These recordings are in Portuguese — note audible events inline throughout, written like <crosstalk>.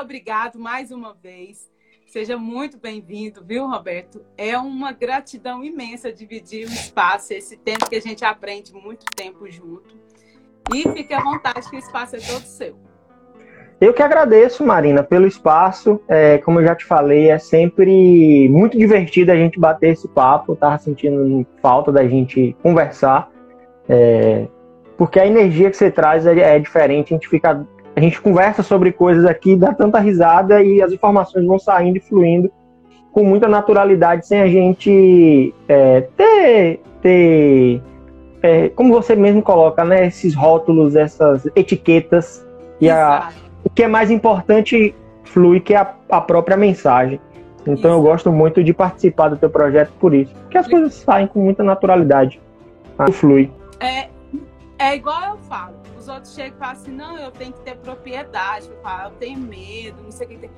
obrigado mais uma vez. Seja muito bem-vindo, viu, Roberto? É uma gratidão imensa dividir o espaço, esse tempo que a gente aprende muito tempo junto. E fique à vontade, que o espaço é todo seu. Eu que agradeço, Marina, pelo espaço. É, como eu já te falei, é sempre muito divertido a gente bater esse papo. Eu tava sentindo falta da gente conversar. É, porque a energia que você traz é, é diferente. A gente fica a gente conversa sobre coisas aqui, dá tanta risada e as informações vão saindo e fluindo com muita naturalidade, sem a gente é, ter, ter é, como você mesmo coloca, né, esses rótulos, essas etiquetas. E a, o que é mais importante flui, que é a, a própria mensagem. Então eu gosto muito de participar do teu projeto por isso. Porque as coisas saem com muita naturalidade. Flui. É, é igual eu falo os outros chegam e falam assim, não, eu tenho que ter propriedade, eu, falo, eu tenho medo, não sei o que tem.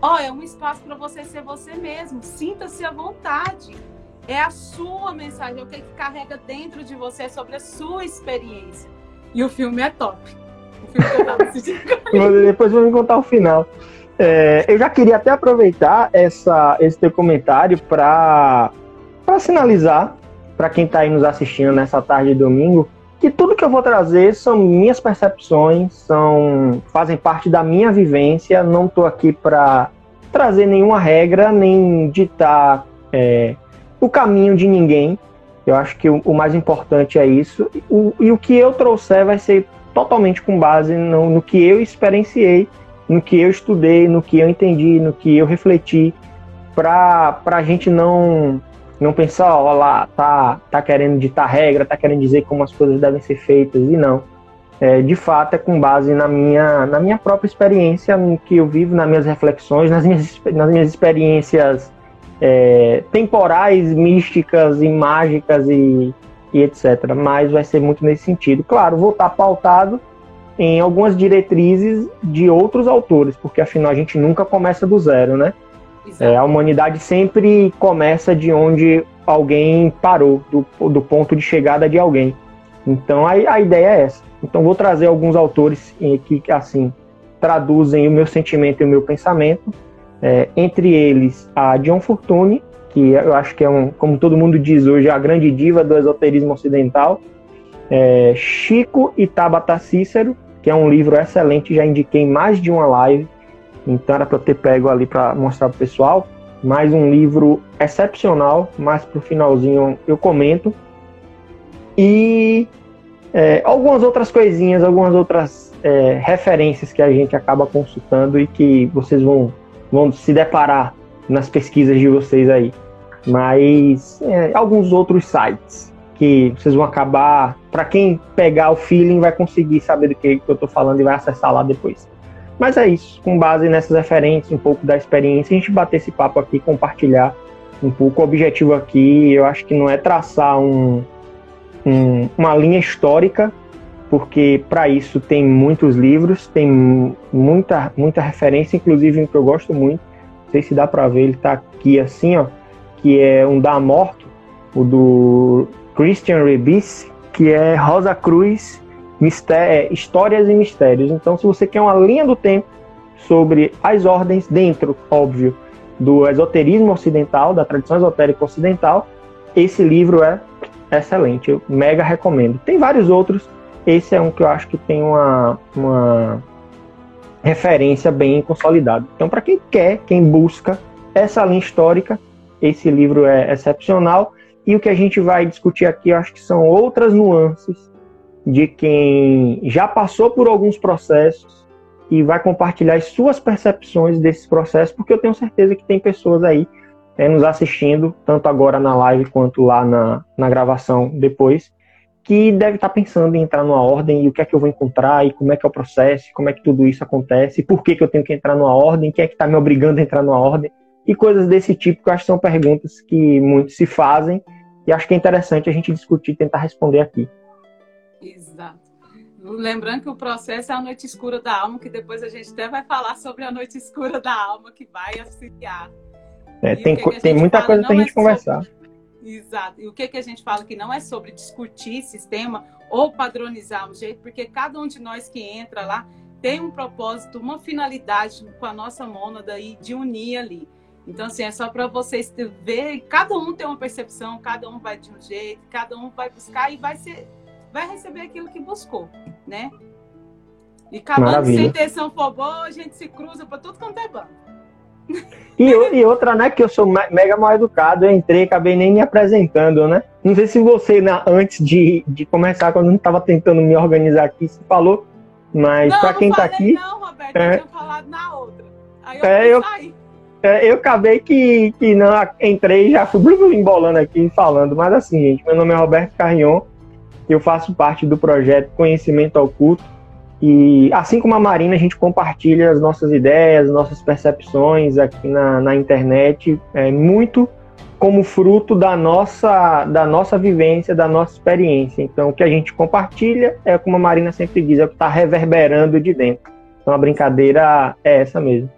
Ó, oh, é um espaço para você ser você mesmo. Sinta-se à vontade. É a sua mensagem, é o que carrega dentro de você é sobre a sua experiência. E o filme é top. O filme que eu tava <laughs> assistindo. Depois vou me contar o final. É, eu já queria até aproveitar essa, esse teu comentário para sinalizar para quem está aí nos assistindo nessa tarde de domingo que tudo que eu vou trazer são minhas percepções, são fazem parte da minha vivência. Não estou aqui para trazer nenhuma regra nem ditar é, o caminho de ninguém. Eu acho que o, o mais importante é isso. O, e o que eu trouxer vai ser totalmente com base no, no que eu experienciei, no que eu estudei, no que eu entendi, no que eu refleti, para a gente não não pensar, ó lá, tá, tá querendo ditar regra, tá querendo dizer como as coisas devem ser feitas, e não. É, de fato, é com base na minha, na minha própria experiência, no que eu vivo, nas minhas reflexões, nas minhas, nas minhas experiências é, temporais, místicas e mágicas e, e etc. Mas vai ser muito nesse sentido. Claro, vou estar pautado em algumas diretrizes de outros autores, porque afinal a gente nunca começa do zero, né? É, a humanidade sempre começa de onde alguém parou, do, do ponto de chegada de alguém. Então a, a ideia é essa. Então vou trazer alguns autores que assim traduzem o meu sentimento e o meu pensamento. É, entre eles a John Fortune, que eu acho que é um, como todo mundo diz hoje, a grande diva do esoterismo ocidental. É, Chico e Tabata Cícero, que é um livro excelente, já indiquei mais de uma live. Então era para ter pego ali para mostrar para o pessoal. Mais um livro excepcional, mais para o finalzinho eu comento. E é, algumas outras coisinhas, algumas outras é, referências que a gente acaba consultando e que vocês vão, vão se deparar nas pesquisas de vocês aí. Mas é, alguns outros sites que vocês vão acabar, para quem pegar o feeling, vai conseguir saber do que, que eu estou falando e vai acessar lá depois. Mas é isso, com base nessas referências, um pouco da experiência, a gente bater esse papo aqui, compartilhar um pouco. O objetivo aqui, eu acho que não é traçar um, um, uma linha histórica, porque para isso tem muitos livros, tem muita, muita referência, inclusive um que eu gosto muito, não sei se dá para ver, ele está aqui assim, ó, que é um da Morto, o do Christian Rebis, que é Rosa Cruz é, histórias e mistérios. Então, se você quer uma linha do tempo sobre as ordens dentro, óbvio, do esoterismo ocidental, da tradição esotérica ocidental, esse livro é excelente, eu mega recomendo. Tem vários outros, esse é um que eu acho que tem uma, uma referência bem consolidada. Então, para quem quer, quem busca essa linha histórica, esse livro é excepcional. E o que a gente vai discutir aqui, eu acho que são outras nuances de quem já passou por alguns processos e vai compartilhar as suas percepções desses processos, porque eu tenho certeza que tem pessoas aí é, nos assistindo, tanto agora na live quanto lá na, na gravação depois, que deve estar pensando em entrar numa ordem e o que é que eu vou encontrar e como é que é o processo, como é que tudo isso acontece, por que, que eu tenho que entrar numa ordem, quem é que está me obrigando a entrar numa ordem e coisas desse tipo que eu acho que são perguntas que muitos se fazem e acho que é interessante a gente discutir e tentar responder aqui. Exato. Lembrando que o processo é a noite escura da alma, que depois a gente até vai falar sobre a noite escura da alma que vai auxiliar. É, tem, que tem muita coisa para a gente é conversar. Sobre... Exato. E o que, que a gente fala que não é sobre discutir sistema ou padronizar um jeito, porque cada um de nós que entra lá tem um propósito, uma finalidade com a nossa mônada e de unir ali. Então, assim, é só para vocês ver, cada um tem uma percepção, cada um vai de um jeito, cada um vai buscar e vai ser, vai receber aquilo que buscou, né? E um sem intenção for boa, a gente se cruza para tudo quanto é banco. E, e, outra, né, que eu sou mega mal educado, eu entrei acabei nem me apresentando, né? Não sei se você, na, antes de, de começar, quando eu estava tentando me organizar aqui, se falou, mas para quem está aqui. Não, Roberto, é, eu tinha falado na outra. Aí eu é, eu, é, eu acabei que, que não entrei já fui <laughs> embolando aqui falando, mas assim, gente, meu nome é Roberto Carrion, eu faço parte do projeto Conhecimento Oculto e assim como a Marina, a gente compartilha as nossas ideias, nossas percepções aqui na, na internet, é, muito como fruto da nossa, da nossa vivência, da nossa experiência. Então, o que a gente compartilha é, como a Marina sempre diz, é o que está reverberando de dentro. Então, a brincadeira é essa mesmo.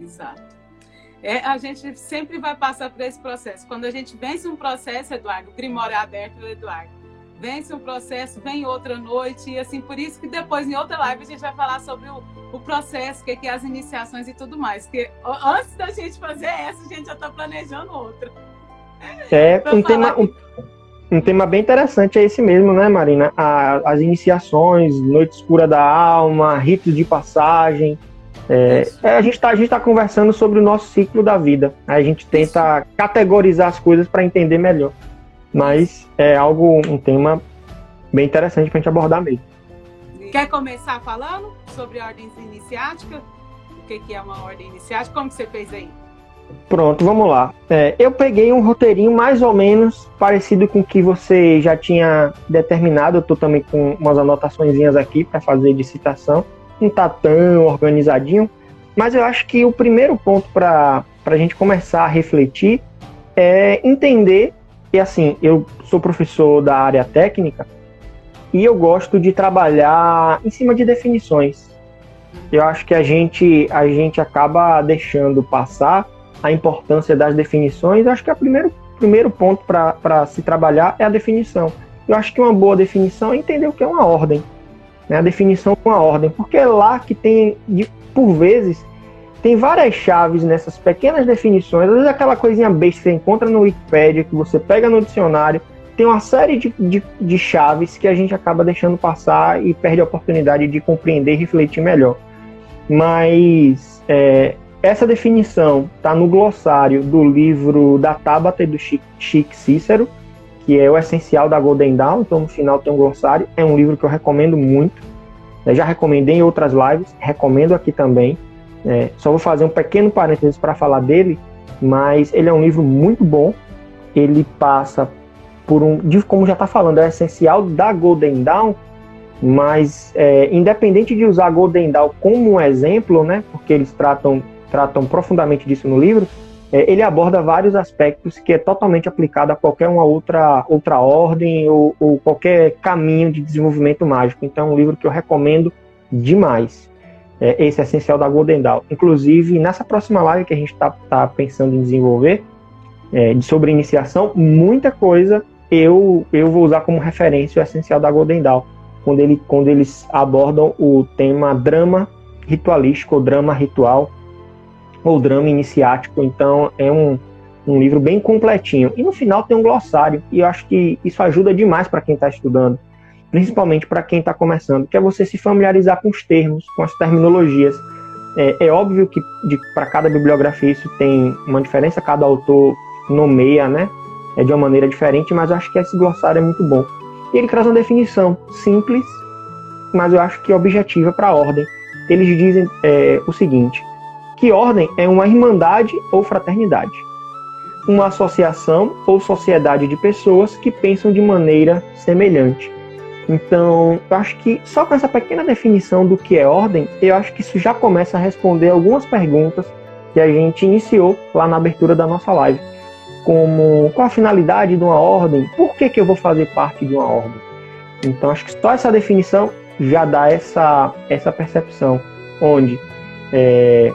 Exato. É, a gente sempre vai passar por esse processo. Quando a gente vence um processo, Eduardo, o Grimório é aberto, Eduardo, vence um processo, vem outra noite, e assim, por isso que depois, em outra live, a gente vai falar sobre o, o processo, o que, que é as iniciações e tudo mais. Que antes da gente fazer essa, a gente já está planejando outra. É, um tema, um, um, tema bem interessante é esse mesmo, né, Marina? A, as iniciações, Noite Escura da Alma, ritos de passagem. É, é, a gente está tá conversando sobre o nosso ciclo da vida. A gente tenta Isso. categorizar as coisas para entender melhor. Mas é algo, um tema bem interessante para a gente abordar mesmo. Quer começar falando sobre ordens iniciáticas? O que, que é uma ordem iniciática? Como que você fez aí? Pronto, vamos lá. É, eu peguei um roteirinho mais ou menos parecido com o que você já tinha determinado. Eu estou também com umas anotações aqui para fazer de citação. Não está tão organizadinho, mas eu acho que o primeiro ponto para a gente começar a refletir é entender e assim, eu sou professor da área técnica e eu gosto de trabalhar em cima de definições. Eu acho que a gente, a gente acaba deixando passar a importância das definições. Eu acho que o primeiro, primeiro ponto para se trabalhar é a definição. Eu acho que uma boa definição é entender o que é uma ordem. Né? A definição com a ordem, porque é lá que tem, por vezes, tem várias chaves nessas pequenas definições. Às vezes aquela coisinha besta que você encontra no Wikipedia, que você pega no dicionário, tem uma série de, de, de, chaves que a gente acaba deixando passar e perde a oportunidade de compreender e refletir melhor. Mas é, essa definição está no glossário do livro da Tabata e do Chic Cícero, que é o essencial da Golden Dawn, então no final tem um glossário. É um livro que eu recomendo muito. Eu já recomendei em outras lives, recomendo aqui também. É, só vou fazer um pequeno parênteses para falar dele, mas ele é um livro muito bom. Ele passa por um, como já está falando, é essencial da Golden Dawn, mas é, independente de usar a Golden Dawn como um exemplo, né, porque eles tratam, tratam profundamente disso no livro, é, ele aborda vários aspectos que é totalmente aplicado a qualquer uma outra, outra ordem ou, ou qualquer caminho de desenvolvimento mágico. Então é um livro que eu recomendo demais é, esse essencial da Golden Dawn. Inclusive, nessa próxima live que a gente está tá pensando em desenvolver, é, de sobre iniciação, muita coisa eu, eu vou usar como referência o essencial da Golden Dawn, quando, ele, quando eles abordam o tema drama ritualístico, ou drama ritual, ou drama iniciático. Então, é um, um livro bem completinho. E no final tem um glossário, e eu acho que isso ajuda demais para quem está estudando principalmente para quem está começando, que é você se familiarizar com os termos, com as terminologias. É, é óbvio que para cada bibliografia isso tem uma diferença, cada autor nomeia, né? É de uma maneira diferente, mas acho que esse glossário é muito bom. E ele traz uma definição simples, mas eu acho que objetiva para a ordem. Eles dizem é, o seguinte: que ordem é uma irmandade ou fraternidade, uma associação ou sociedade de pessoas que pensam de maneira semelhante. Então, eu acho que só com essa pequena definição do que é ordem, eu acho que isso já começa a responder algumas perguntas que a gente iniciou lá na abertura da nossa live. Como qual a finalidade de uma ordem? Por que, que eu vou fazer parte de uma ordem? Então, acho que só essa definição já dá essa, essa percepção, onde é,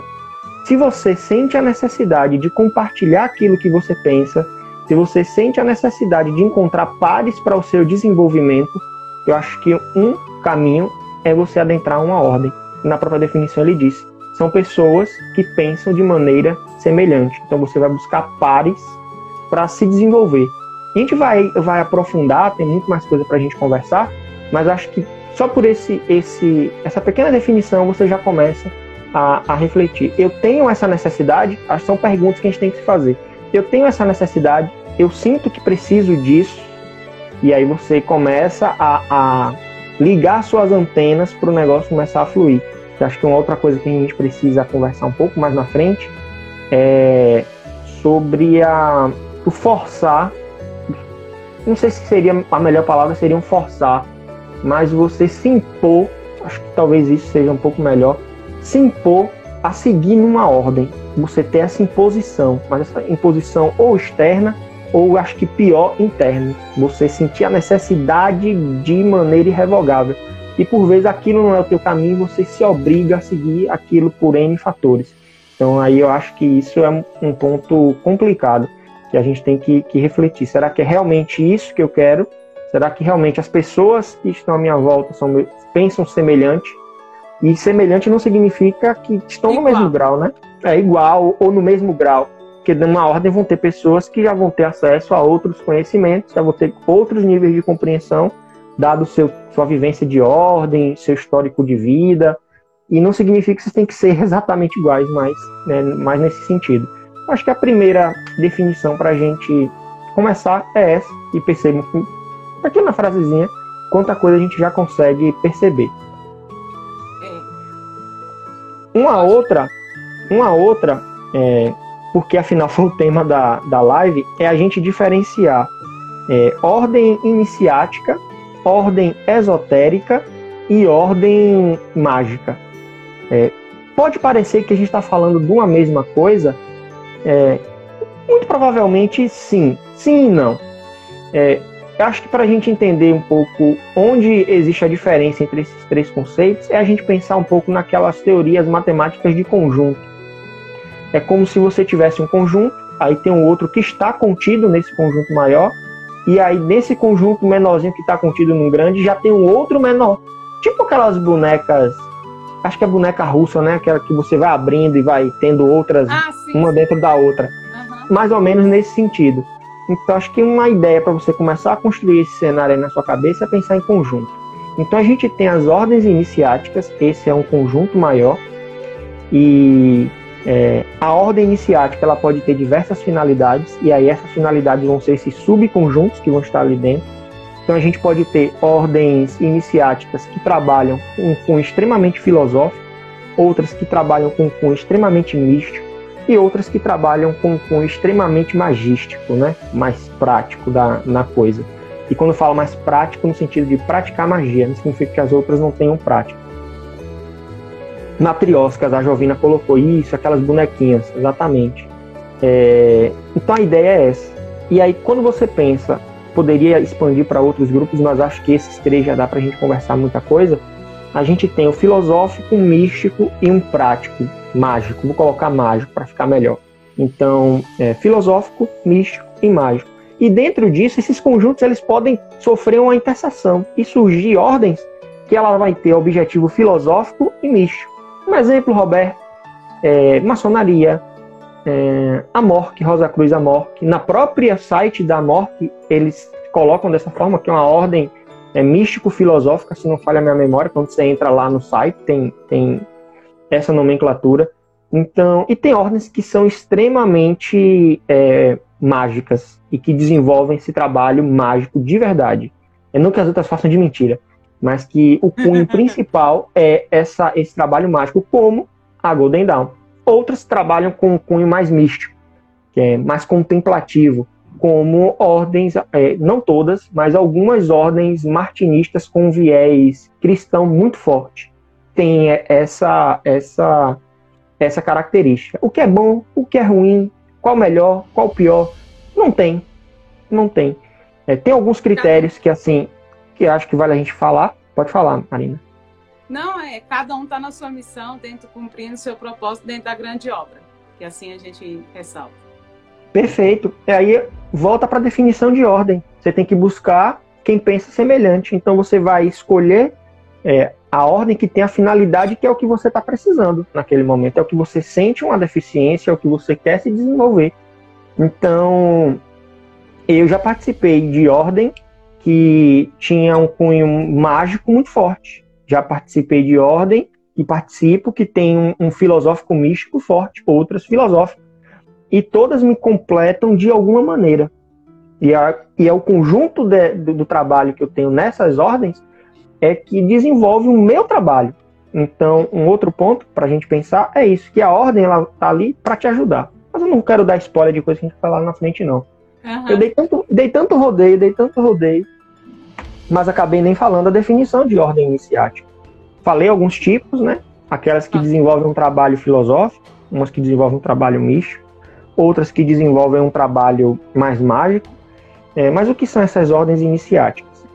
se você sente a necessidade de compartilhar aquilo que você pensa, se você sente a necessidade de encontrar pares para o seu desenvolvimento, eu acho que um caminho é você adentrar uma ordem. na própria definição ele diz, são pessoas que pensam de maneira semelhante. Então você vai buscar pares para se desenvolver. A gente vai, vai aprofundar, tem muito mais coisa para a gente conversar, mas acho que só por esse, esse, essa pequena definição você já começa a, a refletir. Eu tenho essa necessidade? Acho que são perguntas que a gente tem que se fazer. Eu tenho essa necessidade, eu sinto que preciso disso, e aí você começa a, a ligar suas antenas para o negócio começar a fluir. Eu acho que uma outra coisa que a gente precisa conversar um pouco mais na frente é sobre a, o forçar. Não sei se seria a melhor palavra, seria um forçar, mas você se impor, acho que talvez isso seja um pouco melhor, se impor a seguir numa ordem. Você ter essa imposição, mas essa imposição ou externa ou acho que pior interna. Você sentir a necessidade de maneira irrevogável. E por vezes aquilo não é o teu caminho, você se obriga a seguir aquilo por N fatores. Então aí eu acho que isso é um ponto complicado que a gente tem que, que refletir. Será que é realmente isso que eu quero? Será que realmente as pessoas que estão à minha volta são, pensam semelhante? E semelhante não significa que estão igual. no mesmo grau, né? É igual ou no mesmo grau. Porque numa ordem vão ter pessoas que já vão ter acesso a outros conhecimentos, já vão ter outros níveis de compreensão, dado seu, sua vivência de ordem, seu histórico de vida. E não significa que vocês têm que ser <laughs> exatamente iguais, mas né, mais nesse sentido. Acho que a primeira definição para a gente começar é essa, e percebam que, aqui na frasezinha, quanta coisa a gente já consegue perceber. Uma outra, uma outra, é, porque afinal foi o tema da, da live, é a gente diferenciar é, ordem iniciática, ordem esotérica e ordem mágica. É, pode parecer que a gente está falando de uma mesma coisa, é, muito provavelmente sim, sim e não. É, acho que para a gente entender um pouco onde existe a diferença entre esses três conceitos, é a gente pensar um pouco naquelas teorias matemáticas de conjunto. É como se você tivesse um conjunto, aí tem um outro que está contido nesse conjunto maior, e aí nesse conjunto menorzinho que está contido num grande já tem um outro menor. Tipo aquelas bonecas, acho que é boneca russa, né? Aquela que você vai abrindo e vai tendo outras, ah, uma dentro da outra. Uhum. Mais ou menos nesse sentido. Então, acho que uma ideia para você começar a construir esse cenário aí na sua cabeça é pensar em conjunto. Então, a gente tem as ordens iniciáticas, esse é um conjunto maior, e é, a ordem iniciática ela pode ter diversas finalidades, e aí essas finalidades vão ser esses subconjuntos que vão estar ali dentro. Então, a gente pode ter ordens iniciáticas que trabalham com, com extremamente filosófico, outras que trabalham com, com extremamente místico, e outras que trabalham com com extremamente magístico, né? mais prático da, na coisa. E quando eu falo mais prático, no sentido de praticar magia, não significa que as outras não tenham prática. Matrioscas, a Jovina colocou isso, aquelas bonequinhas, exatamente. É, então a ideia é essa. E aí, quando você pensa, poderia expandir para outros grupos, mas acho que esses três já dá para a gente conversar muita coisa. A gente tem o filosófico, místico e um prático mágico. Vou colocar mágico para ficar melhor. Então, é, filosófico, místico e mágico. E dentro disso, esses conjuntos eles podem sofrer uma interseção e surgir ordens que ela vai ter objetivo filosófico e místico. Um exemplo, Roberto, é, maçonaria, é, Rosa Cruz Amorque. Na própria site da Amorque, eles colocam dessa forma que é uma ordem é, místico-filosófica, se não falha a minha memória, quando você entra lá no site, tem, tem essa nomenclatura. Então, e tem ordens que são extremamente é, mágicas e que desenvolvem esse trabalho mágico de verdade. É não que as outras façam de mentira, mas que o cunho <laughs> principal é essa, esse trabalho mágico, como a Golden Dawn. Outras trabalham com um cunho mais místico, que é mais contemplativo, como ordens, é, não todas, mas algumas ordens martinistas com viés cristão muito forte tem essa, essa, essa característica. O que é bom, o que é ruim, qual melhor, qual pior, não tem. Não tem. É, tem alguns critérios que, assim, que acho que vale a gente falar. Pode falar, Marina. Não, é, cada um está na sua missão, dentro, cumprindo seu propósito dentro da grande obra. Que assim a gente ressalta. Perfeito. E aí volta para a definição de ordem. Você tem que buscar quem pensa semelhante. Então você vai escolher é, a ordem que tem a finalidade que é o que você está precisando naquele momento, é o que você sente uma deficiência, é o que você quer se desenvolver. Então, eu já participei de ordem que tinha um cunho mágico muito forte. Já participei de ordem e participo que tem um, um filosófico místico forte, outras filosóficas. E todas me completam de alguma maneira. E, a, e é o conjunto de, do, do trabalho que eu tenho nessas ordens é que desenvolve o meu trabalho. Então, um outro ponto para a gente pensar é isso, que a ordem ela tá ali para te ajudar. Mas eu não quero dar spoiler de coisa que a gente vai falar na frente, não. Uhum. Eu dei tanto, dei tanto rodeio, dei tanto rodeio, mas acabei nem falando a definição de ordem iniciática. Falei alguns tipos, né? Aquelas que ah. desenvolvem um trabalho filosófico, umas que desenvolvem um trabalho místico, outras que desenvolvem um trabalho mais mágico. É, mas o que são essas ordens iniciáticas?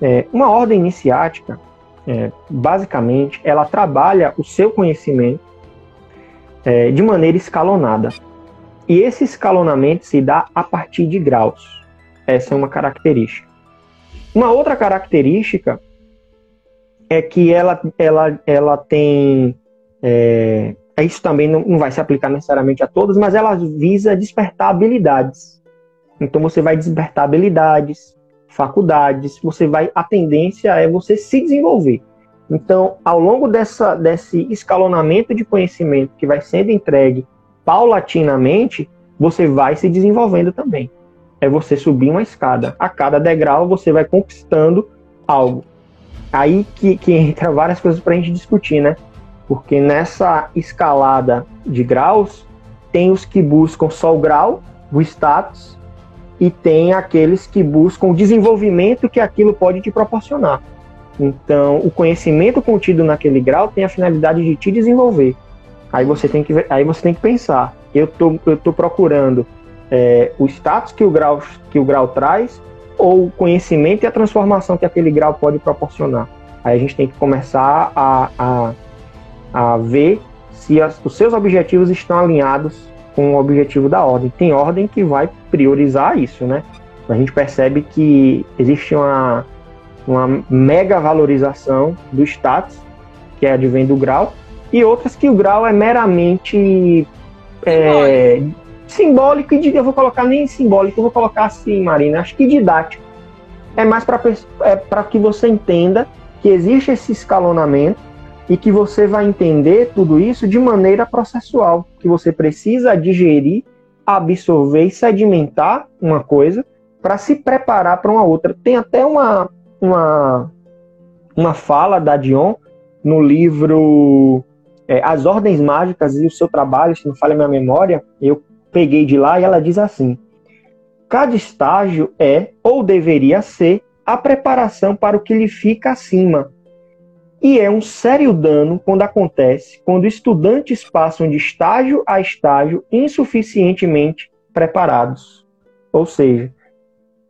É, uma ordem iniciática, é, basicamente, ela trabalha o seu conhecimento é, de maneira escalonada. E esse escalonamento se dá a partir de graus. Essa é uma característica. Uma outra característica é que ela, ela, ela tem. É, isso também não, não vai se aplicar necessariamente a todas, mas ela visa despertar habilidades. Então você vai despertar habilidades, faculdades, você vai. A tendência é você se desenvolver. Então, ao longo dessa, desse escalonamento de conhecimento que vai sendo entregue paulatinamente, você vai se desenvolvendo também. É você subir uma escada. A cada degrau você vai conquistando algo. Aí que, que entra várias coisas para a gente discutir, né? Porque nessa escalada de graus, tem os que buscam só o grau, o status, e tem aqueles que buscam o desenvolvimento que aquilo pode te proporcionar. Então, o conhecimento contido naquele grau tem a finalidade de te desenvolver. Aí você tem que, aí você tem que pensar, eu tô, eu tô procurando é, o status que o, grau, que o grau traz ou o conhecimento e a transformação que aquele grau pode proporcionar. Aí a gente tem que começar a, a, a ver se as, os seus objetivos estão alinhados com o objetivo da ordem. Tem ordem que vai priorizar isso, né? A gente percebe que existe uma, uma mega valorização do status, que é advém do grau, e outras que o grau é meramente é, simbólico e eu vou colocar nem simbólico, eu vou colocar assim, Marina, acho que didático. É mais para é que você entenda que existe esse escalonamento e que você vai entender tudo isso de maneira processual, que você precisa digerir, absorver e sedimentar uma coisa para se preparar para uma outra. Tem até uma, uma, uma fala da Dion no livro é, As Ordens Mágicas e o Seu Trabalho, se não falha minha memória, eu peguei de lá e ela diz assim: Cada estágio é, ou deveria ser, a preparação para o que lhe fica acima, e é um sério dano quando acontece quando estudantes passam de estágio a estágio insuficientemente preparados. Ou seja,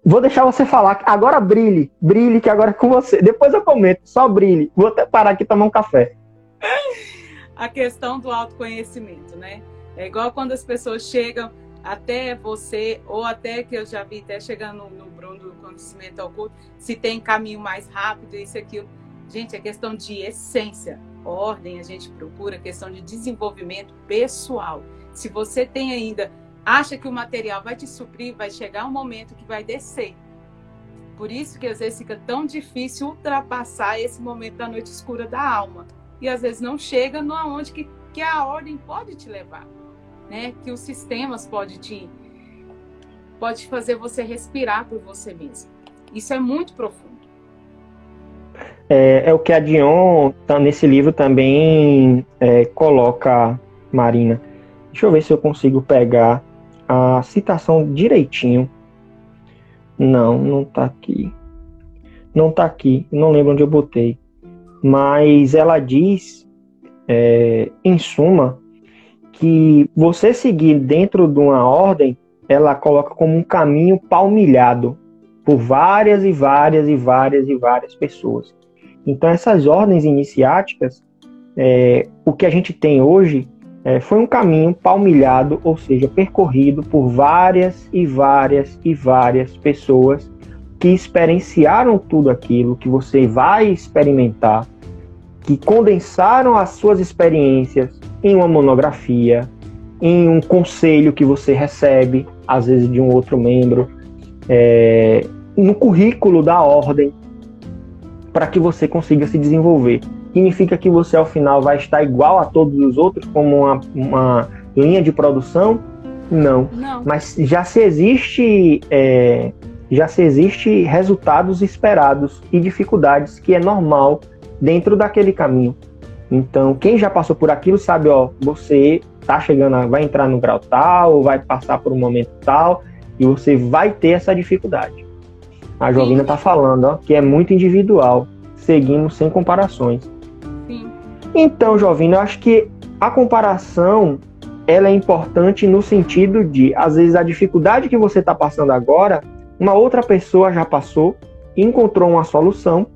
vou deixar você falar, agora brilhe, brilhe que agora é com você. Depois eu comento, só brilhe. Vou até parar aqui e tomar um café. <laughs> A questão do autoconhecimento, né? É igual quando as pessoas chegam até você, ou até que eu já vi até chegando no, no Bruno do conhecimento oculto, se tem caminho mais rápido, isso e aquilo Gente, é questão de essência, ordem, a gente procura questão de desenvolvimento pessoal. Se você tem ainda, acha que o material vai te suprir, vai chegar um momento que vai descer. Por isso que às vezes fica tão difícil ultrapassar esse momento da noite escura da alma. E às vezes não chega no aonde que, que a ordem pode te levar, né? Que os sistemas pode te pode fazer você respirar por você mesmo. Isso é muito profundo. É, é o que a Dion, tá, nesse livro, também é, coloca, Marina. Deixa eu ver se eu consigo pegar a citação direitinho. Não, não tá aqui. Não tá aqui, não lembro onde eu botei. Mas ela diz, é, em suma, que você seguir dentro de uma ordem, ela coloca como um caminho palmilhado por várias e várias e várias e várias pessoas. Então, essas ordens iniciáticas, é, o que a gente tem hoje é, foi um caminho palmilhado, ou seja, percorrido por várias e várias e várias pessoas que experienciaram tudo aquilo que você vai experimentar que condensaram as suas experiências em uma monografia, em um conselho que você recebe, às vezes de um outro membro, é, no currículo da ordem, para que você consiga se desenvolver. Significa que você ao final vai estar igual a todos os outros, como uma, uma linha de produção? Não. Não. Mas já se existe. É, já se existe resultados esperados e dificuldades que é normal dentro daquele caminho. Então, quem já passou por aquilo sabe, ó, você tá chegando, vai entrar no grau tal, vai passar por um momento tal, e você vai ter essa dificuldade. A Jovina está falando ó, que é muito individual, seguindo sem comparações. Sim. Então, Jovina, eu acho que a comparação ela é importante no sentido de, às vezes, a dificuldade que você está passando agora, uma outra pessoa já passou, encontrou uma solução,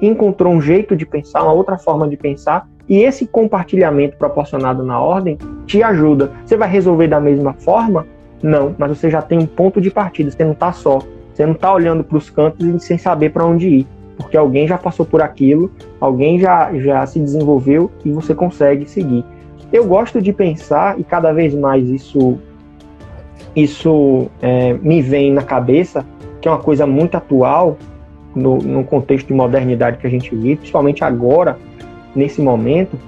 encontrou um jeito de pensar, uma outra forma de pensar, e esse compartilhamento proporcionado na ordem te ajuda. Você vai resolver da mesma forma? Não, mas você já tem um ponto de partida, você não está só. Você não está olhando para os cantos sem saber para onde ir, porque alguém já passou por aquilo, alguém já, já se desenvolveu e você consegue seguir. Eu gosto de pensar, e cada vez mais isso, isso é, me vem na cabeça, que é uma coisa muito atual no, no contexto de modernidade que a gente vive, principalmente agora, nesse momento,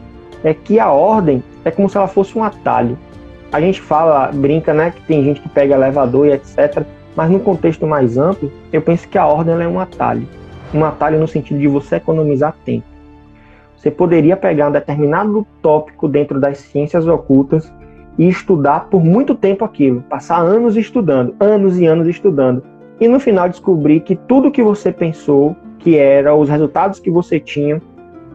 é que a ordem é como se ela fosse um atalho. A gente fala, brinca, né, que tem gente que pega elevador e etc. Mas no contexto mais amplo, eu penso que a ordem é um atalho. Um atalho no sentido de você economizar tempo. Você poderia pegar um determinado tópico dentro das ciências ocultas e estudar por muito tempo aquilo, passar anos estudando, anos e anos estudando, e no final descobrir que tudo que você pensou, que era os resultados que você tinha,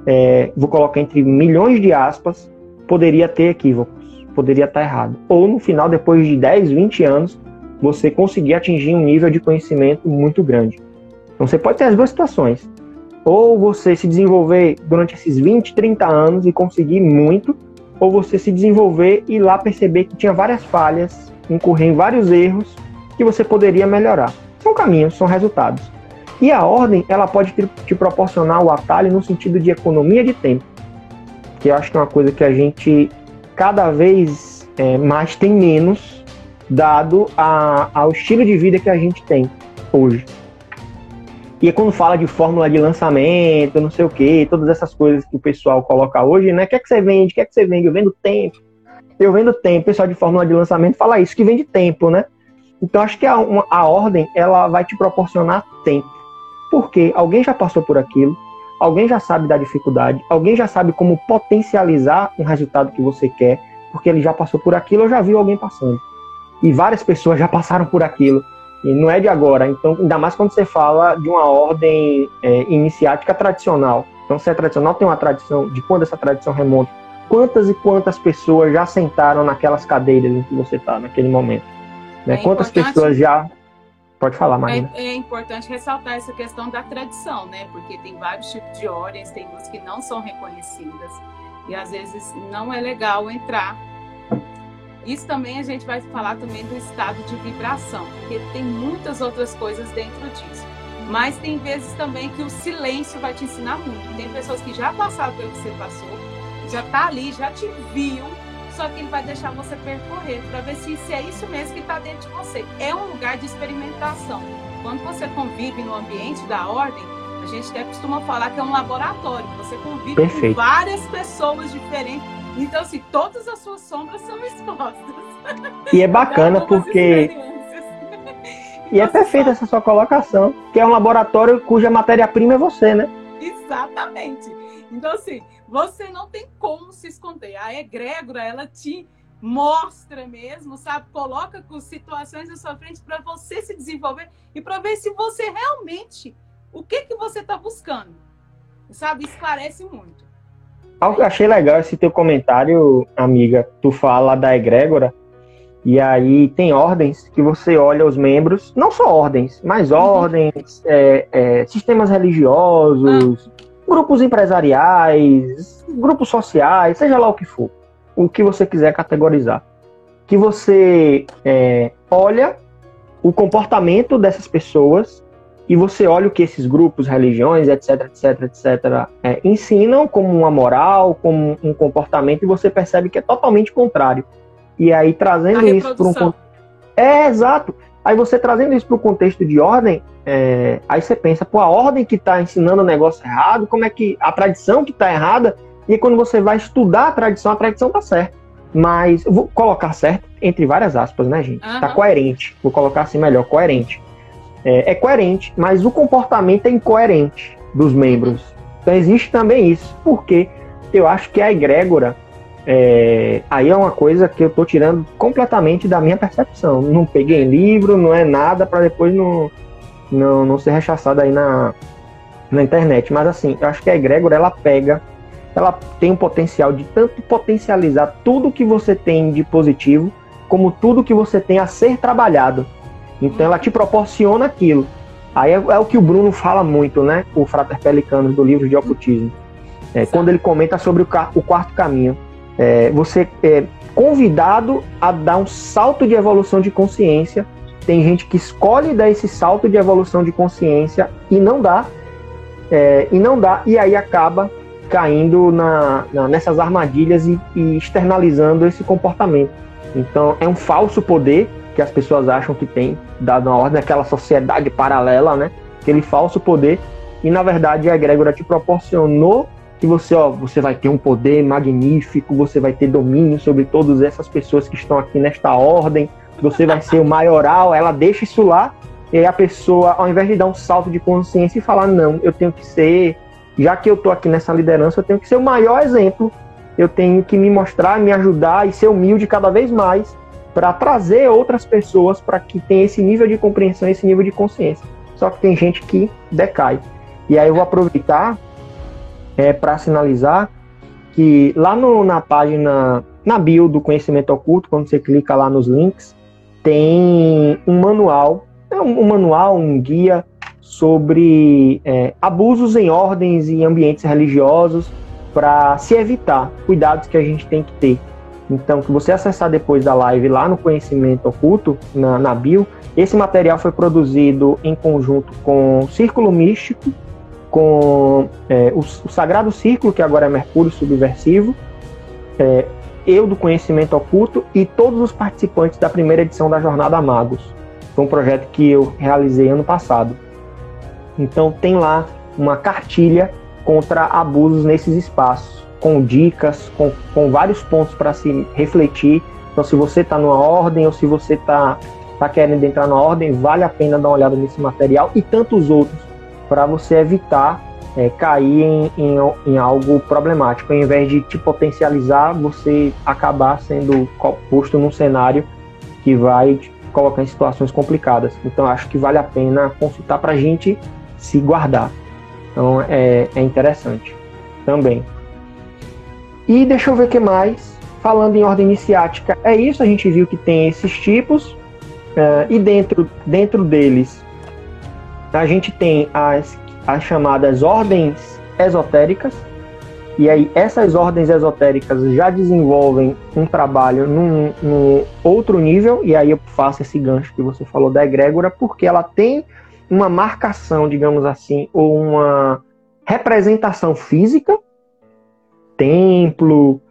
é, vou colocar entre milhões de aspas, poderia ter equívocos, poderia estar errado. Ou no final, depois de 10, 20 anos, você conseguir atingir um nível de conhecimento muito grande. Então você pode ter as duas situações. Ou você se desenvolver durante esses 20, 30 anos e conseguir muito, ou você se desenvolver e lá perceber que tinha várias falhas, incorrer em vários erros que você poderia melhorar. São caminhos, são resultados. E a ordem, ela pode te, proporcionar o atalho no sentido de economia de tempo, que eu acho que é uma coisa que a gente cada vez é, mais tem menos dado a, ao estilo de vida que a gente tem hoje. E quando fala de fórmula de lançamento, não sei o que, todas essas coisas que o pessoal coloca hoje, né? O que é que você vende? O que é que você vende? Eu vendo tempo. Eu vendo tempo. O pessoal de fórmula de lançamento fala isso, que vende tempo, né? Então acho que a, uma, a ordem, ela vai te proporcionar tempo. Porque alguém já passou por aquilo, alguém já sabe da dificuldade, alguém já sabe como potencializar um resultado que você quer, porque ele já passou por aquilo ou já viu alguém passando e várias pessoas já passaram por aquilo. E não é de agora. Então, ainda mais quando você fala de uma ordem é, iniciática tradicional. Então, se é tradicional, tem uma tradição. De quando essa tradição remonta? Quantas e quantas pessoas já sentaram naquelas cadeiras em que você está naquele momento? Né? É quantas pessoas já. Pode falar, Marina. É, é, importante ressaltar essa questão da tradição, né? Porque tem vários tipos de ordens, tem umas que não são reconhecidas. E às vezes não é legal entrar isso também a gente vai falar também do estado de vibração, porque tem muitas outras coisas dentro disso. Mas tem vezes também que o silêncio vai te ensinar muito. Tem pessoas que já passaram pelo que você passou, já tá ali, já te viu, só que ele vai deixar você percorrer para ver se, se é isso mesmo que está dentro de você. É um lugar de experimentação. Quando você convive no ambiente da ordem, a gente até costuma falar que é um laboratório. Você convive Perfeito. com várias pessoas diferentes então, assim, todas as suas sombras são expostas. E é bacana <laughs> porque. <laughs> E é perfeita essa sua colocação, que é um laboratório cuja matéria-prima é você, né? Exatamente. Então, assim, você não tem como se esconder. A egrégora, ela te mostra mesmo, sabe? Coloca com situações na sua frente para você se desenvolver e para ver se você realmente o que que você está buscando, sabe? Esclarece muito. Achei legal esse teu comentário, amiga. Tu fala da egrégora, e aí tem ordens que você olha os membros, não só ordens, mas uhum. ordens, é, é, sistemas religiosos, grupos empresariais, grupos sociais, seja lá o que for, o que você quiser categorizar. Que você é, olha o comportamento dessas pessoas e você olha o que esses grupos, religiões, etc, etc, etc, é, ensinam como uma moral, como um comportamento, e você percebe que é totalmente contrário. E aí, trazendo isso para um. É, exato. Aí você trazendo isso para o contexto de ordem, é, aí você pensa, pô, a ordem que está ensinando o negócio errado, como é que. A tradição que está errada, e quando você vai estudar a tradição, a tradição está certa. Mas, vou colocar certo, entre várias aspas, né, gente? Está coerente. Vou colocar assim melhor, coerente é, é coerente, mas o comportamento é incoerente dos membros. Então existe também isso, porque eu acho que a egrégora é, aí é uma coisa que eu estou tirando completamente da minha percepção. Não peguei em livro, não é nada para depois não, não, não ser rechaçado aí na, na internet. Mas assim, eu acho que a egrégora ela pega, ela tem um potencial de tanto potencializar tudo que você tem de positivo, como tudo que você tem a ser trabalhado. Então ela te proporciona aquilo. Aí é, é o que o Bruno fala muito, né? O Frater Pelicanos do livro de ocultismo. É, quando ele comenta sobre o, o quarto caminho. É, você é convidado a dar um salto de evolução de consciência. Tem gente que escolhe dar esse salto de evolução de consciência e não dá. É, e não dá, e aí acaba caindo na, na nessas armadilhas e, e externalizando esse comportamento. Então é um falso poder que as pessoas acham que tem, dado uma ordem, aquela sociedade paralela, né? Aquele falso poder. E na verdade a egrégora te proporcionou que você, ó, você vai ter um poder magnífico, você vai ter domínio sobre todas essas pessoas que estão aqui nesta ordem, você vai ser o maioral, ela deixa isso lá, e aí a pessoa, ao invés de dar um salto de consciência e falar, não, eu tenho que ser, já que eu tô aqui nessa liderança, eu tenho que ser o maior exemplo, eu tenho que me mostrar, me ajudar e ser humilde cada vez mais, para trazer outras pessoas para que tenha esse nível de compreensão, esse nível de consciência. Só que tem gente que decai. E aí eu vou aproveitar é, para sinalizar que lá no, na página, na bio do Conhecimento Oculto, quando você clica lá nos links, tem um manual, é um, um manual, um guia sobre é, abusos em ordens e ambientes religiosos para se evitar, cuidados que a gente tem que ter então, que você acessar depois da live lá no Conhecimento Oculto, na, na bio, esse material foi produzido em conjunto com o Círculo Místico, com é, o, o, Sagrado Círculo, que agora é Mercúrio Subversivo, é, eu do Conhecimento Oculto e todos os participantes da primeira edição da Jornada Magos. Foi um projeto que eu realizei ano passado. Então tem lá uma cartilha contra abusos nesses espaços com dicas, com, com vários pontos para se refletir. Então, se você está numa ordem ou se você está tá querendo entrar na ordem, vale a pena dar uma olhada nesse material e tantos outros para você evitar é, cair em, em, em, algo problemático. Ao invés de te potencializar, você acabar sendo posto num cenário que vai te colocar em situações complicadas. Então, acho que vale a pena consultar para a gente se guardar. Então, é, é interessante também. E deixa eu ver o que mais. Falando em ordem iniciática, é isso. A gente viu que tem esses tipos. Uh, e dentro, dentro deles, a gente tem as, as chamadas ordens esotéricas. E aí, essas ordens esotéricas já desenvolvem um trabalho num, num outro nível. E aí, eu faço esse gancho que você falou da egrégora, porque ela tem uma marcação, digamos assim, ou uma representação física templo,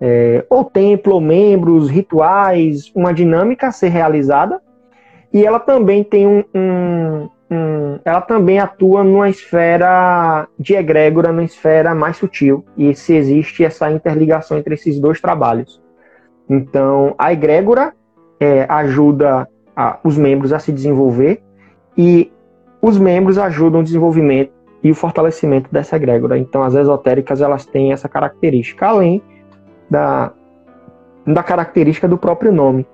é, ou templo, ou membros, rituais, uma dinâmica a ser realizada. E ela também tem um, um, um, ela também atua numa esfera de egrégora, numa esfera mais sutil. E se existe essa interligação entre esses dois trabalhos. Então, a egrégora é, ajuda a, os membros a se desenvolver e os membros ajudam o desenvolvimento e o fortalecimento dessa egrégora. Então, as esotéricas elas têm essa característica, além da, da característica do próprio nome.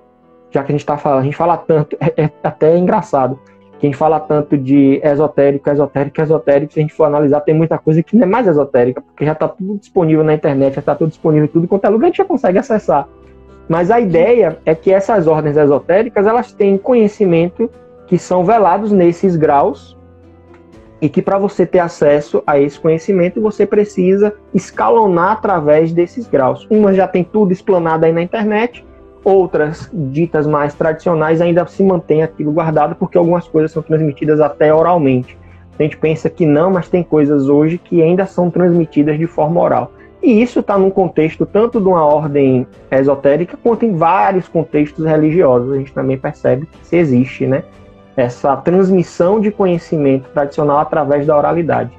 Já que a gente está falando, a gente fala tanto, é, é até engraçado, que a gente fala tanto de esotérico, esotérico, esotérico, se a gente for analisar, tem muita coisa que não é mais esotérica, porque já está tudo disponível na internet, já está tudo disponível em tudo quanto é lugar, a gente já consegue acessar. Mas a ideia é que essas ordens esotéricas, elas têm conhecimento que são velados nesses graus e que para você ter acesso a esse conhecimento, você precisa escalonar através desses graus. Uma já tem tudo explanado aí na internet, outras ditas mais tradicionais ainda se mantém aquilo guardado porque algumas coisas são transmitidas até oralmente. A gente pensa que não, mas tem coisas hoje que ainda são transmitidas de forma oral. E isso está num contexto tanto de uma ordem esotérica quanto em vários contextos religiosos. A gente também percebe que existe, né? Essa transmissão de conhecimento tradicional através da oralidade.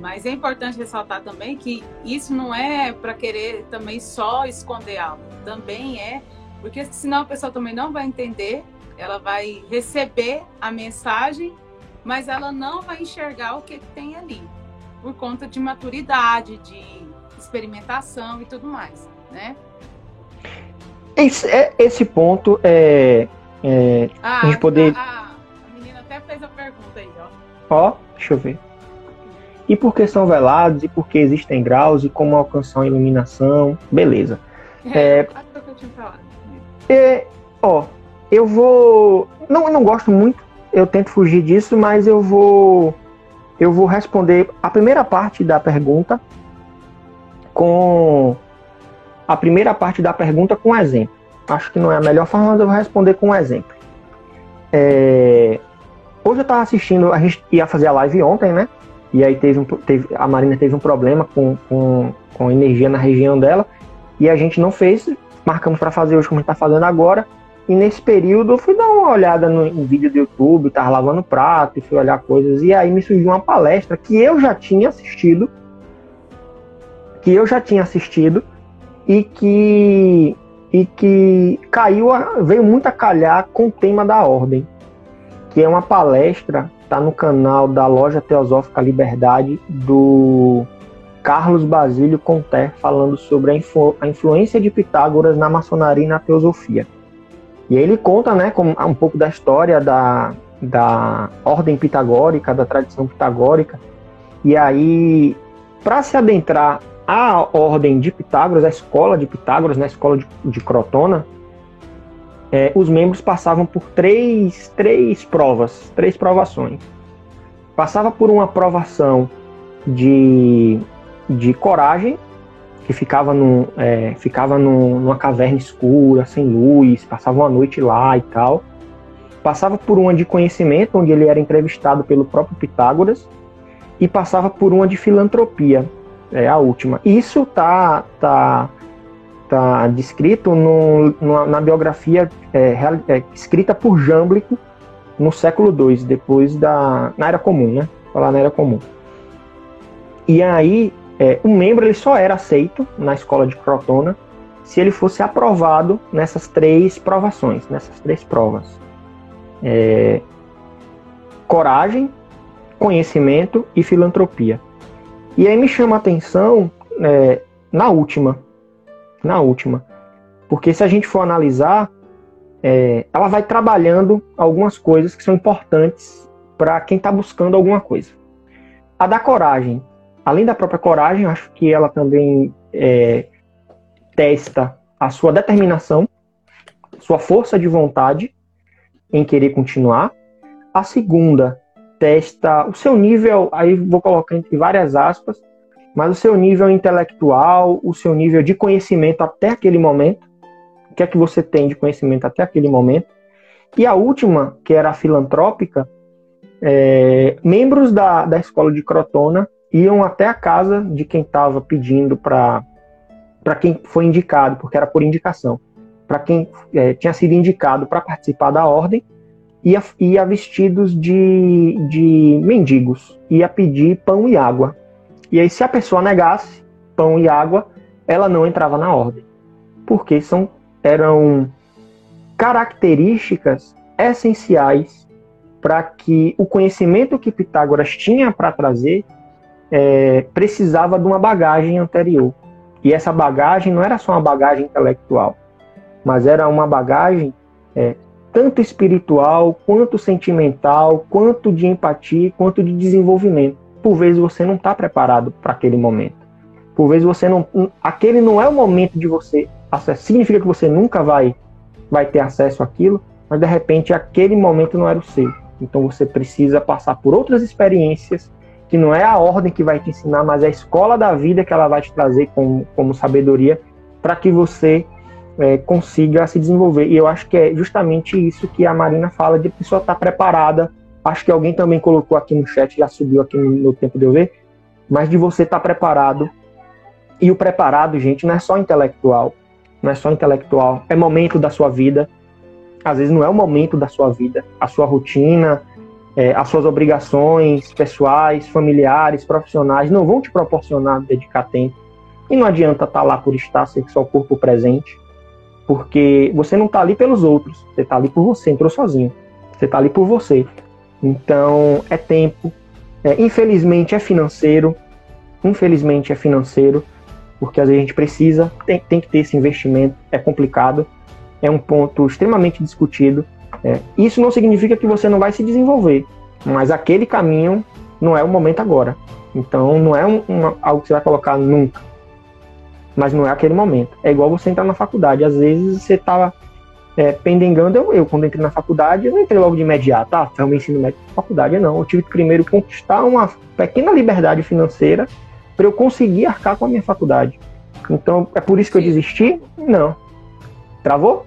Mas é importante ressaltar também que isso não é para querer também só esconder algo. Também é, porque senão a pessoa também não vai entender, ela vai receber a mensagem, mas ela não vai enxergar o que, tem ali, por conta de maturidade, de experimentação e tudo mais, né? Esse, é, esse ponto é, é ah, a gente poder. A, a ó. Deixa eu ver e por que são velados, e por que existem graus, e como alcançar a iluminação, beleza. É, é, é, ó, eu vou. Não, eu não gosto muito, eu tento fugir disso, mas eu vou. Eu vou responder a primeira parte da pergunta com. A primeira parte da pergunta com um exemplo. Acho que não é a melhor forma, mas eu vou responder com um exemplo. É, hoje eu estava assistindo, a gente ia fazer a live ontem, né? E aí teve, um, teve a Marina teve um problema com, com, com energia na região dela e a gente não fez. Marcamos para fazer hoje como a gente está fazendo agora. E nesse período eu fui dar uma olhada no, no vídeo do YouTube, tava lavando prato fui olhar coisas. E aí me surgiu uma palestra que eu já tinha assistido, que eu já tinha assistido e que e que caiu, veio muito a calhar com o tema da ordem, que é uma palestra está no canal da Loja Teosófica Liberdade do Carlos Basílio Conter, falando sobre a, influ a, influência de Pitágoras na maçonaria e na teosofia. E ele conta né, com, um pouco da história da, da ordem pitagórica, da tradição pitagórica. E aí, para se adentrar à ordem de Pitágoras, a escola de Pitágoras, na né, escola de, de Crotona, é, os membros passavam por três, três provas, três provações. Passava por uma provação de, de coragem, que ficava, num, é, ficava num, numa caverna escura, sem luz, passava uma noite lá e tal. Passava por uma de conhecimento, onde ele era entrevistado pelo próprio Pitágoras, e passava por uma de filantropia, é a última. Isso tá, tá está descrito no, no, na biografia é, é, escrita por Jâmblico no século II, depois da na era comum, né? Falar na era comum. E aí, é, um membro ele só era aceito na escola de Crotona se ele fosse aprovado nessas três provações, nessas três provas: é, coragem, conhecimento e filantropia. E aí me chama a atenção é, na última, na última. Porque se a gente for analisar, é, ela vai trabalhando algumas coisas que são importantes para quem está buscando alguma coisa. A da coragem, além da própria coragem, acho que ela também é, testa a sua determinação, sua força de vontade em querer continuar. A segunda testa o seu nível, aí vou colocar entre várias aspas, mas o seu nível intelectual, o seu nível de conhecimento até aquele momento, o que é que você tem de conhecimento até aquele momento. E a última, que era a filantrópica, é, membros da, da escola de Crotona iam até a casa de quem estava pedindo para quem foi indicado, porque era por indicação, para quem é, tinha sido indicado para participar da ordem, ia, ia vestidos de, de mendigos, ia pedir pão e água e aí, se a pessoa negasse pão e água, ela não entrava na ordem, porque são, eram características essenciais para que o conhecimento que Pitágoras tinha para trazer é, precisava de uma bagagem anterior. E essa bagagem não era só uma bagagem intelectual, mas era uma bagagem é, tanto espiritual, quanto sentimental, quanto de empatia, quanto de desenvolvimento por vezes você não está preparado para aquele momento. Por vezes você não. Aquele não é o momento de você acessar. Significa que você nunca vai, vai ter acesso àquilo, mas de repente aquele momento não era o seu. Então você precisa passar por outras experiências, que não é a ordem que vai te ensinar, mas é a escola da vida que ela vai te trazer como, como sabedoria, para que você é, consiga se desenvolver. E eu acho que é justamente isso que a Marina fala, de a pessoa estar tá preparada. Acho que alguém também colocou aqui no chat, já subiu aqui no, no tempo de eu ver, mas de você estar tá preparado. E o preparado, gente, não é só intelectual. Não é só intelectual. É momento da sua vida. Às vezes não é o momento da sua vida. A sua rotina, é, as suas obrigações pessoais, familiares, profissionais não vão te proporcionar dedicar tempo. E não adianta estar tá lá por estar, ser só o corpo presente, porque você não está ali pelos outros, você está ali por você, entrou sozinho. Você está ali por você. Então, é tempo. É, infelizmente, é financeiro. Infelizmente, é financeiro, porque às vezes a gente precisa, tem, tem que ter esse investimento, é complicado, é um ponto extremamente discutido. É, isso não significa que você não vai se desenvolver, mas aquele caminho não é o momento agora. Então não é um, uma, algo que você vai colocar nunca. Mas não é aquele momento. É igual você entrar na faculdade. Às vezes você estava é, pendengando. Eu, eu, quando entrei na faculdade, eu não entrei logo de imediato. Ah, foi um ensino médio na faculdade. Não. Eu tive que primeiro conquistar uma pequena liberdade financeira para eu conseguir arcar com a minha faculdade. Então, é por isso que eu desisti? Não. Travou?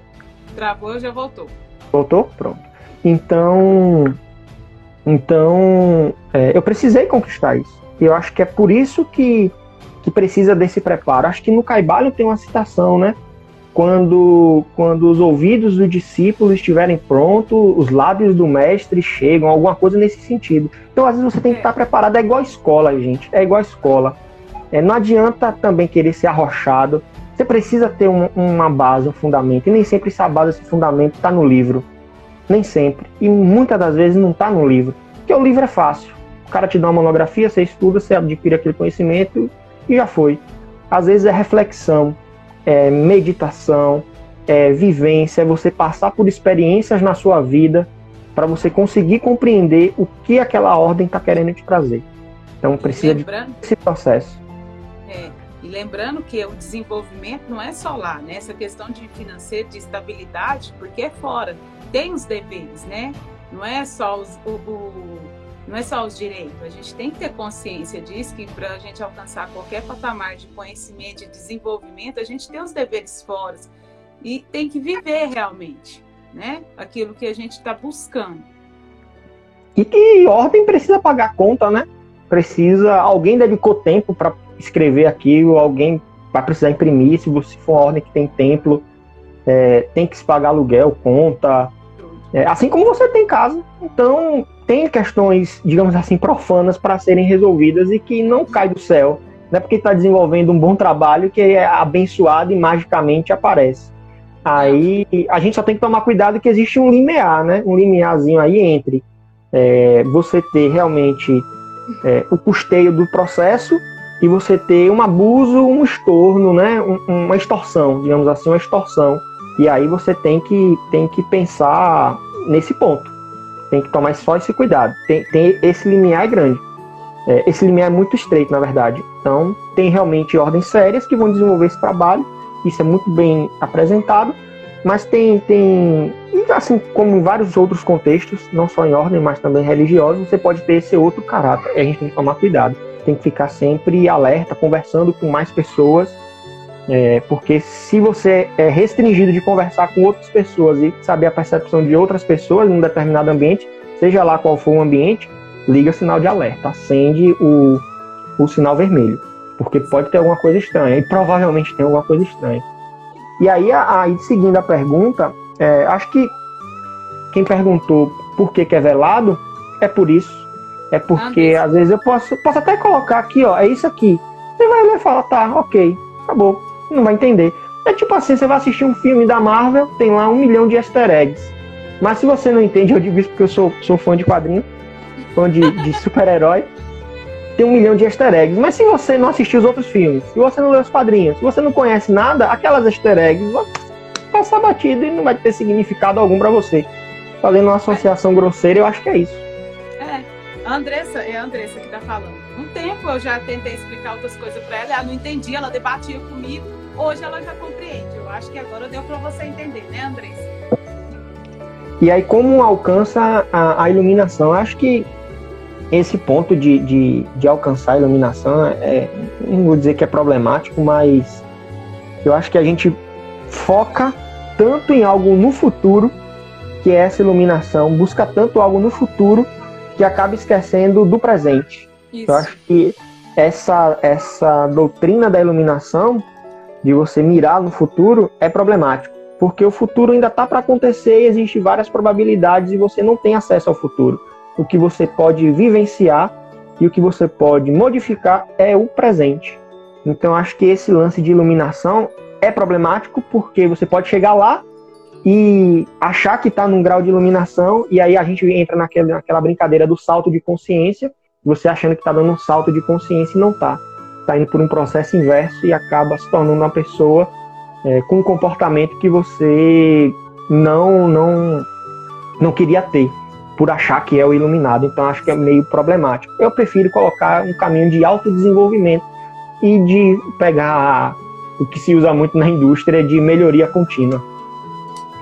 Travou, já voltou. Voltou? Pronto. Então, então é, eu precisei conquistar isso. E eu acho que é por isso que, que precisa desse preparo. Acho que no Caibalho tem uma citação, né? Quando, quando os ouvidos do discípulo estiverem prontos, os lábios do mestre chegam, alguma coisa nesse sentido. Então, às vezes, você tem que estar preparado. É igual a escola, gente. É igual a escola. É, não adianta também querer ser arrochado. Você precisa ter um, uma base, um fundamento. E nem sempre essa base, esse fundamento está no livro. Nem sempre. E muitas das vezes não está no livro. Porque o livro é fácil. O cara te dá uma monografia, você estuda, você adquire aquele conhecimento e já foi. Às vezes é reflexão, é meditação, é vivência, é você passar por experiências na sua vida para você conseguir compreender o que aquela ordem está querendo te trazer. Então precisa Lembrando. desse processo. É, e lembrando que o desenvolvimento não é só lá, né? Essa questão de financeiro, de estabilidade, porque é fora. Tem os deveres, né? Não é só os, o, o, não é só os direitos. A gente tem que ter consciência disso, que para a gente alcançar qualquer patamar de conhecimento e de desenvolvimento, a gente tem os deveres fora. E tem que viver realmente, né? Aquilo que a gente está buscando. E que ordem precisa pagar conta, né? Precisa. Alguém dedicou tempo para escrever aquilo, alguém vai precisar imprimir, se você for uma ordem que tem templo, é, tem que se pagar aluguel, conta, é, assim como você tem casa. Então, tem questões, digamos assim, profanas para serem resolvidas e que não cai do céu. Não é porque está desenvolvendo um bom trabalho que é abençoado e magicamente aparece. Aí a gente só tem que tomar cuidado que existe um limiar, né? Um limiarzinho aí entre é, você ter realmente é, o custeio do processo e você ter um abuso, um estorno, né? Um, uma extorsão, digamos assim, uma extorsão. E aí você tem que, tem que pensar nesse ponto. Tem que tomar só esse cuidado. Tem, tem esse limiar é grande. É, esse limiar é muito estreito, na verdade. Então, tem realmente ordens sérias que vão desenvolver esse trabalho. Isso é muito bem apresentado. Mas tem, tem, assim como em vários outros contextos, não só em ordem, mas também religiosos, você pode ter esse outro caráter. E a gente tem que tomar cuidado tem que ficar sempre alerta, conversando com mais pessoas, é, porque se você é restringido de conversar com outras pessoas e saber a percepção de outras pessoas em um determinado ambiente, seja lá qual for o ambiente, liga o sinal de alerta, acende o, o sinal vermelho, porque pode ter alguma coisa estranha, e provavelmente tem alguma coisa estranha. E aí, aí seguindo a pergunta, é, acho que quem perguntou por que, que é velado é por isso é porque às vezes eu posso, posso até colocar aqui, ó, é isso aqui. Você vai ler e fala, tá, ok, acabou. Não vai entender. É tipo assim, você vai assistir um filme da Marvel, tem lá um milhão de easter eggs. Mas se você não entende, eu digo isso porque eu sou, sou fã de quadrinho, fã de, de super-herói, tem um milhão de easter eggs. Mas se você não assistiu os outros filmes, se você não leu os quadrinhos, se você não conhece nada, aquelas easter eggs vão passar batido e não vai ter significado algum para você. Fazendo uma associação grosseira, eu acho que é isso. A Andressa, é a Andressa que está falando. Um tempo eu já tentei explicar outras coisas para ela, ela não entendia, ela debatia comigo. Hoje ela já compreende. Eu acho que agora deu para você entender, né, Andressa? E aí, como alcança a, a iluminação? Eu acho que esse ponto de, de, de alcançar a iluminação é, não vou dizer que é problemático, mas eu acho que a gente foca tanto em algo no futuro, que é essa iluminação, busca tanto algo no futuro que acaba esquecendo do presente. Isso. Eu acho que essa, essa doutrina da iluminação, de você mirar no futuro, é problemático. Porque o futuro ainda está para acontecer e existem várias probabilidades e você não tem acesso ao futuro. O que você pode vivenciar e o que você pode modificar é o presente. Então acho que esse lance de iluminação é problemático porque você pode chegar lá e achar que está num grau de iluminação e aí a gente entra naquela, naquela brincadeira do salto de consciência, você achando que está dando um salto de consciência e não está. Está indo por um processo inverso e acaba se tornando uma pessoa é, com um comportamento que você não, não, não queria ter por achar que é o iluminado. Então acho que é meio problemático. Eu prefiro colocar um caminho de autodesenvolvimento e de pegar o que se usa muito na indústria de melhoria contínua.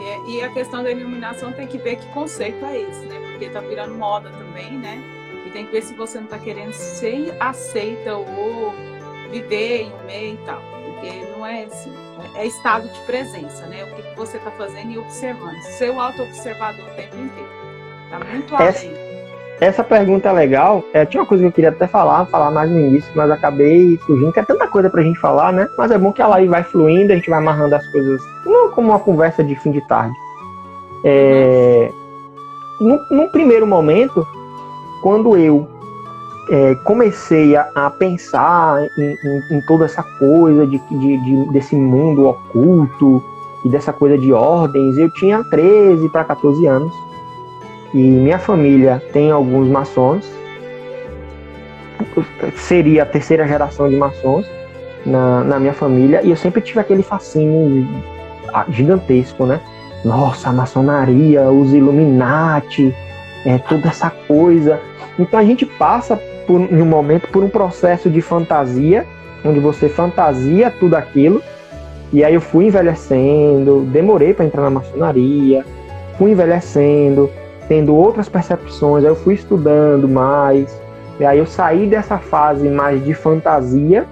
É, e a questão da iluminação tem que ver que conceito é esse, né? Porque tá virando moda também, né? Tem que ver se você não está querendo ser aceita ou viver em um meio e tal. Porque não é assim. É estado de presença, né? O que, você está fazendo e observando. Ser o auto-observador o tempo inteiro. Tá muito essa, além. Essa pergunta é legal. É, tinha uma coisa que eu queria até falar, falar mais no início, mas acabei fugindo, que é tanta coisa pra gente falar, né? Mas é bom que a live vai fluindo, a gente vai amarrando as coisas, não como uma conversa de fim de tarde. É, no, no primeiro momento, quando eu é, comecei a, a pensar em, em, em, toda essa coisa de, de, de, desse mundo oculto e dessa coisa de ordens, eu tinha 13 para 14 anos. E minha família tem alguns maçons. Seria a terceira geração de maçons na, na minha família. E eu sempre tive aquele fascínio gigantesco, né? Nossa, a maçonaria, os Illuminati, é, toda essa coisa. Então a gente passa por, um momento por um processo de fantasia, onde você fantasia tudo aquilo. E aí eu fui envelhecendo, demorei para entrar na maçonaria, fui envelhecendo, tendo outras percepções, aí eu fui estudando mais, e aí eu saí dessa fase mais de fantasia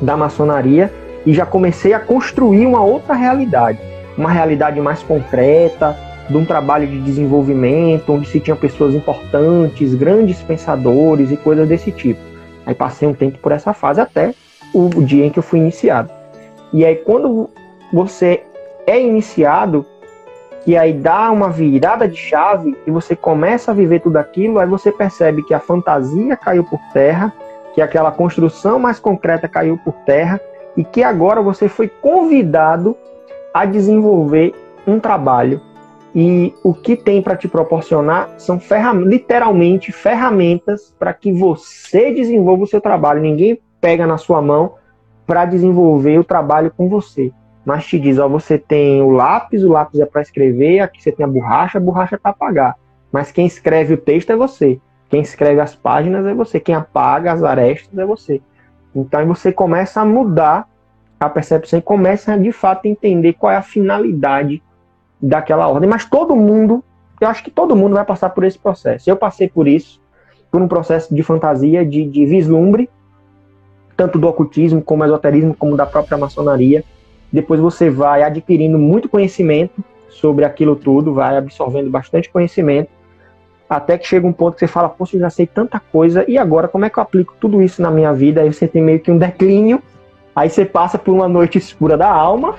da maçonaria e já comecei a construir uma outra realidade, uma realidade mais concreta, de um trabalho de desenvolvimento, onde se tinha pessoas importantes, grandes pensadores e coisas desse tipo. Aí passei um tempo por essa fase até o dia em que eu fui iniciado. E aí quando você é iniciado, que aí dá uma virada de chave e você começa a viver tudo aquilo, aí você percebe que a fantasia caiu por terra, que aquela construção mais concreta caiu por terra e que agora você foi convidado a desenvolver um trabalho. E o que tem para te proporcionar são ferram literalmente ferramentas para que você desenvolva o seu trabalho. Ninguém pega na sua mão para desenvolver o trabalho com você mas te diz, ó, você tem o lápis, o lápis é para escrever, aqui você tem a borracha, a borracha é para apagar. Mas quem escreve o texto é você. Quem escreve as páginas é você. Quem apaga as arestas é você. Então você começa a mudar a percepção e começa a, de fato entender qual é a finalidade daquela ordem. Mas todo mundo, eu acho que todo mundo vai passar por esse processo. Eu passei por isso, por um processo de fantasia, de, de vislumbre, tanto do ocultismo como esoterismo, como da própria maçonaria depois você vai adquirindo muito conhecimento sobre aquilo tudo, vai absorvendo bastante conhecimento, até que chega um ponto que você fala, poxa, já sei tanta coisa, e agora como é que eu aplico tudo isso na minha vida? Aí você tem meio que um declínio, aí você passa por uma noite escura da alma,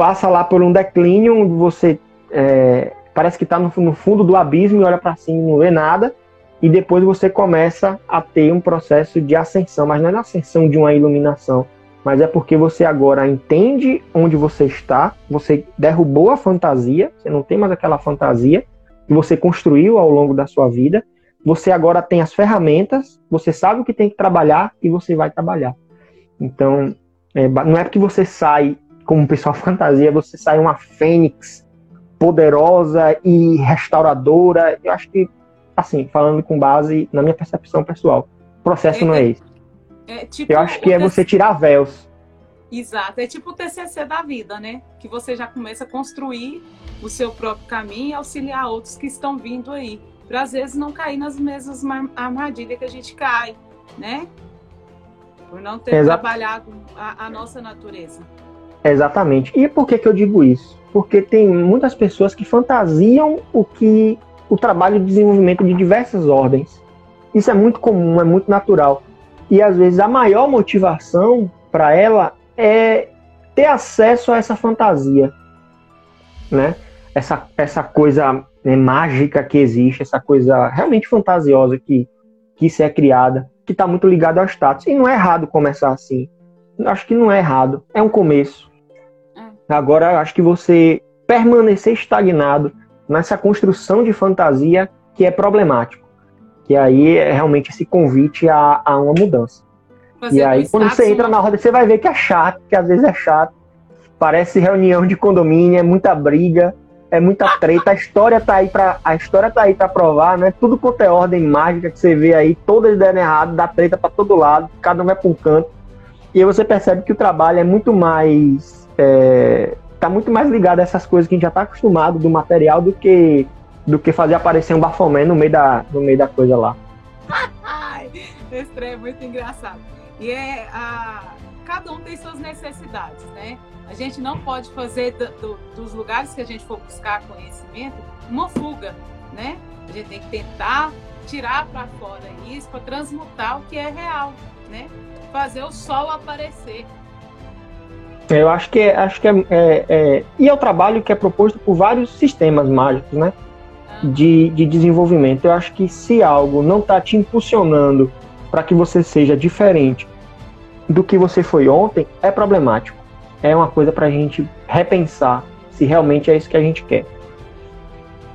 passa lá por um declínio, onde você é, parece que está no, no, fundo do abismo e olha para cima e não vê nada, e depois você começa a ter um processo de ascensão, mas não é a ascensão de uma iluminação, mas é porque você agora entende onde você está, você derrubou a fantasia, você não tem mais aquela fantasia que você construiu ao longo da sua vida. Você agora tem as ferramentas, você sabe o que tem que trabalhar e você vai trabalhar. Então, é, não é porque você sai como pessoal fantasia, você sai uma fênix poderosa e restauradora. Eu acho que, assim, falando com base na minha percepção pessoal, o processo é, não é esse. É, tipo, eu acho que é você tirar véus. Exato, é tipo o TCC da vida, né? Que você já começa a construir o seu próprio caminho e auxiliar outros que estão vindo aí. Para às vezes não cair nas mesmas armadilhas que a gente cai, né? Por não ter Exato. trabalhado a, a, nossa natureza. Exatamente. E por que, que eu digo isso? Porque tem muitas pessoas que fantasiam o que o trabalho de desenvolvimento de diversas ordens. Isso é muito comum, é muito natural. E às vezes a maior motivação para ela é ter acesso a essa fantasia, né? Essa, essa coisa né, mágica que existe, essa coisa realmente fantasiosa que, que isso é criada, que está muito ligada ao status. E não é errado começar assim. Acho que não é errado. É um começo. Agora, acho que você permanecer estagnado nessa construção de fantasia que é problemático. Que aí é realmente esse convite a, a uma mudança. Você e aí, quando você entra na roda, você vai ver que é chato, que às vezes é chato. Parece reunião de condomínio, é muita briga, é muita treta. A história tá aí para a história tá aí para provar, né? Tudo quanto é ordem mágica que você vê aí, todas dando errado, dá treta para todo lado, cada um vai para um canto. E aí você percebe que o trabalho é muito mais é, tá muito mais ligado a essas coisas que a gente já tá acostumado do material do que do que fazer aparecer um bafomé no meio da no meio da coisa lá. Esse trem é muito engraçado. E é a cada um tem suas necessidades, né? A gente não pode fazer do, do, dos lugares que a gente for buscar conhecimento uma fuga, né? A gente tem que tentar tirar para fora isso para transmutar o que é real, né? Fazer o sol aparecer. Eu acho que é, acho que é, é, é, e é o trabalho que é proposto por vários sistemas mágicos, né? De, de desenvolvimento. Eu acho que se algo não está te impulsionando para que você seja diferente do que você foi ontem, é problemático é uma coisa para a gente repensar se realmente é isso que a gente quer.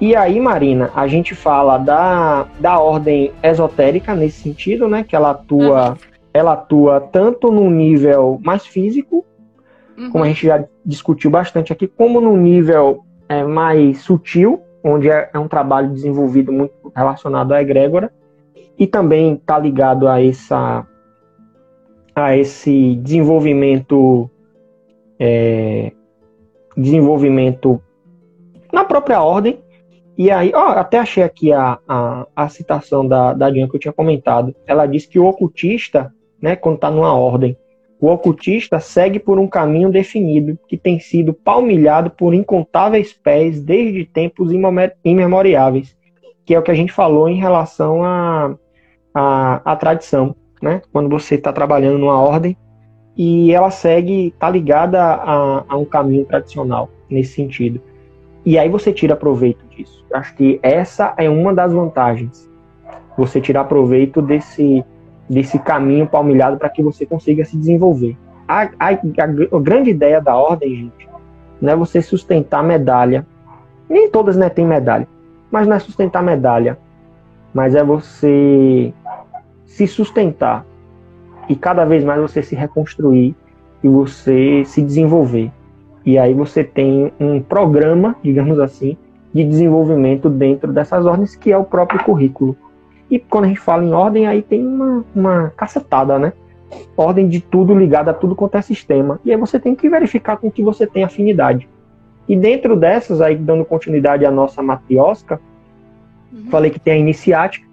E aí, Marina, a gente fala da, da ordem esotérica nesse sentido, né? Que ela atua, uhum. ela atua tanto no nível mais físico, uhum. como a gente já discutiu bastante aqui, como no nível é, mais sutil, onde é, é, um trabalho desenvolvido muito relacionado à egrégora, e também está ligado a essa a esse desenvolvimento é, desenvolvimento na própria ordem. E aí, ó, até achei aqui a, a, a citação da, da Diana que eu tinha comentado. Ela diz que o ocultista, né, quando está numa ordem, o ocultista segue por um caminho definido que tem sido palmilhado por incontáveis pés desde tempos imemoriáveis, que é o que a gente falou em relação à a, a, a, tradição. Né? Quando você está trabalhando numa ordem, e ela segue, tá ligada a, a, um caminho tradicional nesse sentido. E aí você tira proveito disso. Acho que essa é uma das vantagens. Você tirar proveito desse, desse caminho palmilhado para que você consiga se desenvolver. A, a, a, grande ideia da ordem, gente, não é você sustentar medalha. Nem todas né, têm medalha. Mas não é sustentar medalha. Mas é você se sustentar e cada vez mais você se reconstruir e você se desenvolver. E aí você tem um programa, digamos assim, de desenvolvimento dentro dessas ordens, que é o próprio currículo. E quando a gente fala em ordem, aí tem uma, uma cacetada, né? Ordem de tudo ligada a tudo quanto é sistema. E aí você tem que verificar com que você tem afinidade. E dentro dessas, aí dando continuidade à nossa matriosca, uhum. falei que tem a iniciática.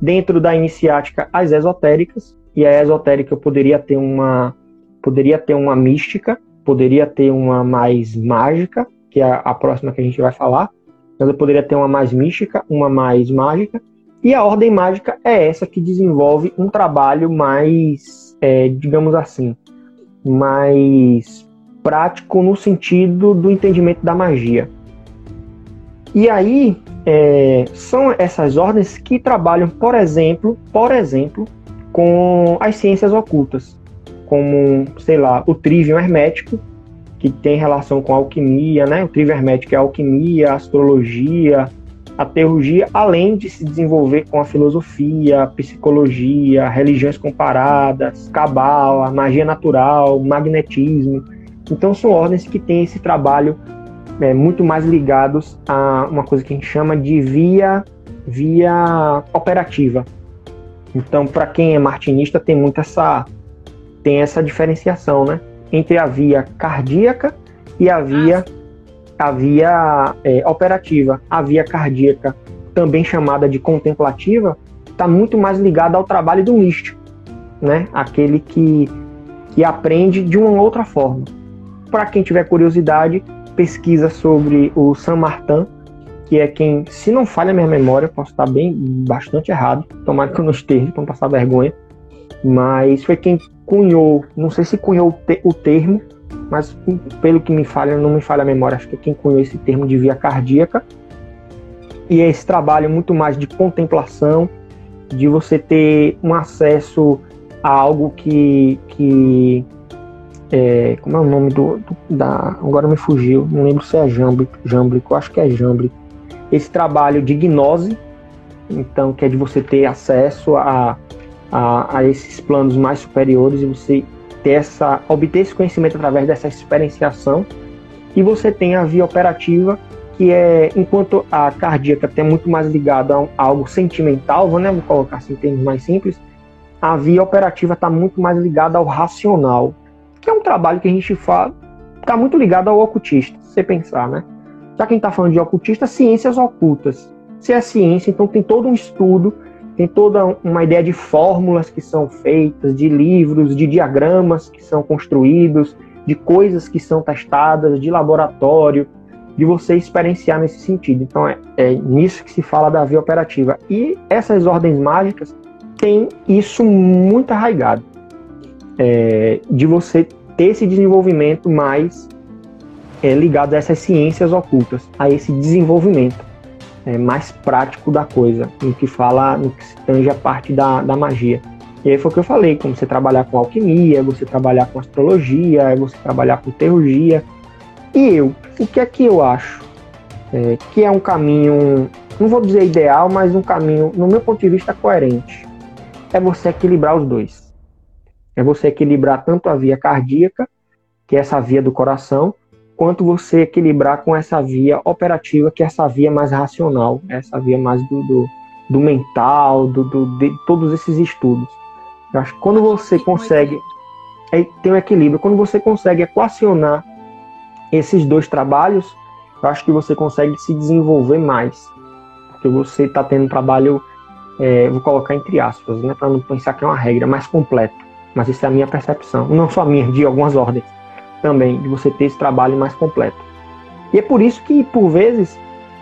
Dentro da iniciática, as esotéricas, e a esotérica poderia ter uma poderia ter uma mística, poderia ter uma mais mágica, que é a próxima que a gente vai falar, mas eu poderia ter uma mais mística, uma mais mágica, e a ordem mágica é essa que desenvolve um trabalho mais, é, digamos assim, mais prático no sentido do entendimento da magia. E aí é, são essas ordens que trabalham, por exemplo, por exemplo, com as ciências ocultas, como, sei lá, o trivium hermético, que tem relação com alquimia, né? O trivium hermético é alquimia, astrologia, a teurgia, além de se desenvolver com a filosofia, a psicologia, religiões comparadas, cabala, magia natural, magnetismo. Então são ordens que têm esse trabalho é, muito mais ligados a uma coisa que a gente chama de via via operativa, então, para quem é martinista, tem muito essa tem essa diferenciação, né, entre a via cardíaca e a via a via é, operativa. A via cardíaca, também chamada de contemplativa, está muito mais ligada ao trabalho do místico, né, aquele que que aprende de uma outra forma. para quem tiver curiosidade, pesquisa sobre o Saint Martin, que é quem, se não falha a minha memória, posso estar bem, bastante errado, tomara que eu não esteja, para não passar vergonha, mas foi quem cunhou, não sei se cunhou o termo, mas pelo que me falha, não me falha a memória, acho que quem cunhou esse termo de via cardíaca. E é esse trabalho muito mais de contemplação, de você ter um acesso a algo que. que é, como é o nome do, do, da. Agora me fugiu, não lembro se é Jamblico, Jamblico, acho que é Jamblico. Esse trabalho de gnose, então, que é de você ter acesso a, a, a esses planos mais superiores e você ter essa, obter esse conhecimento através dessa experienciação. E você tem a via operativa, que é, enquanto a cardíaca tem muito mais ligada a, algo sentimental, vou, né, vou colocar assim em termos mais simples, a via operativa está muito mais ligada ao racional, que é um trabalho que a gente fala, está muito ligado ao ocultista, se você pensar, né? Já quem está falando de ocultista, ciências ocultas. Se é ciência, então tem todo um estudo tem toda uma ideia de fórmulas que são feitas, de livros, de diagramas que são construídos, de coisas que são testadas, de laboratório, de você experienciar nesse sentido. Então é, é nisso que se fala da via operativa. E essas ordens mágicas têm isso muito arraigado, é, de você ter esse desenvolvimento mais é, ligado a essas ciências ocultas, a esse desenvolvimento é, mais prático da coisa, no que fala, no que se tange a parte da, da magia. E aí foi o que eu falei, como você trabalhar com alquimia, você trabalhar com astrologia, você trabalhar com teurgia. E eu, o que é que eu acho? É, que é um caminho, não vou dizer ideal, mas um caminho, no meu ponto de vista, coerente. É você equilibrar os dois. É você equilibrar tanto a via cardíaca, que é essa via do coração, quanto você equilibrar com essa via operativa, que é essa via mais racional, essa via mais do, do, do mental, do, do, de todos esses estudos. Eu acho que quando você consegue. É, tem um equilíbrio. Quando você consegue equacionar esses dois trabalhos, eu acho que você consegue se desenvolver mais. Porque você está tendo um trabalho, é, vou colocar entre aspas, né, para não pensar que é uma regra, mais completo. Mas isso é a minha percepção. Não só a minha, de algumas ordens também, de você ter esse trabalho mais completo. E é por isso que, por vezes,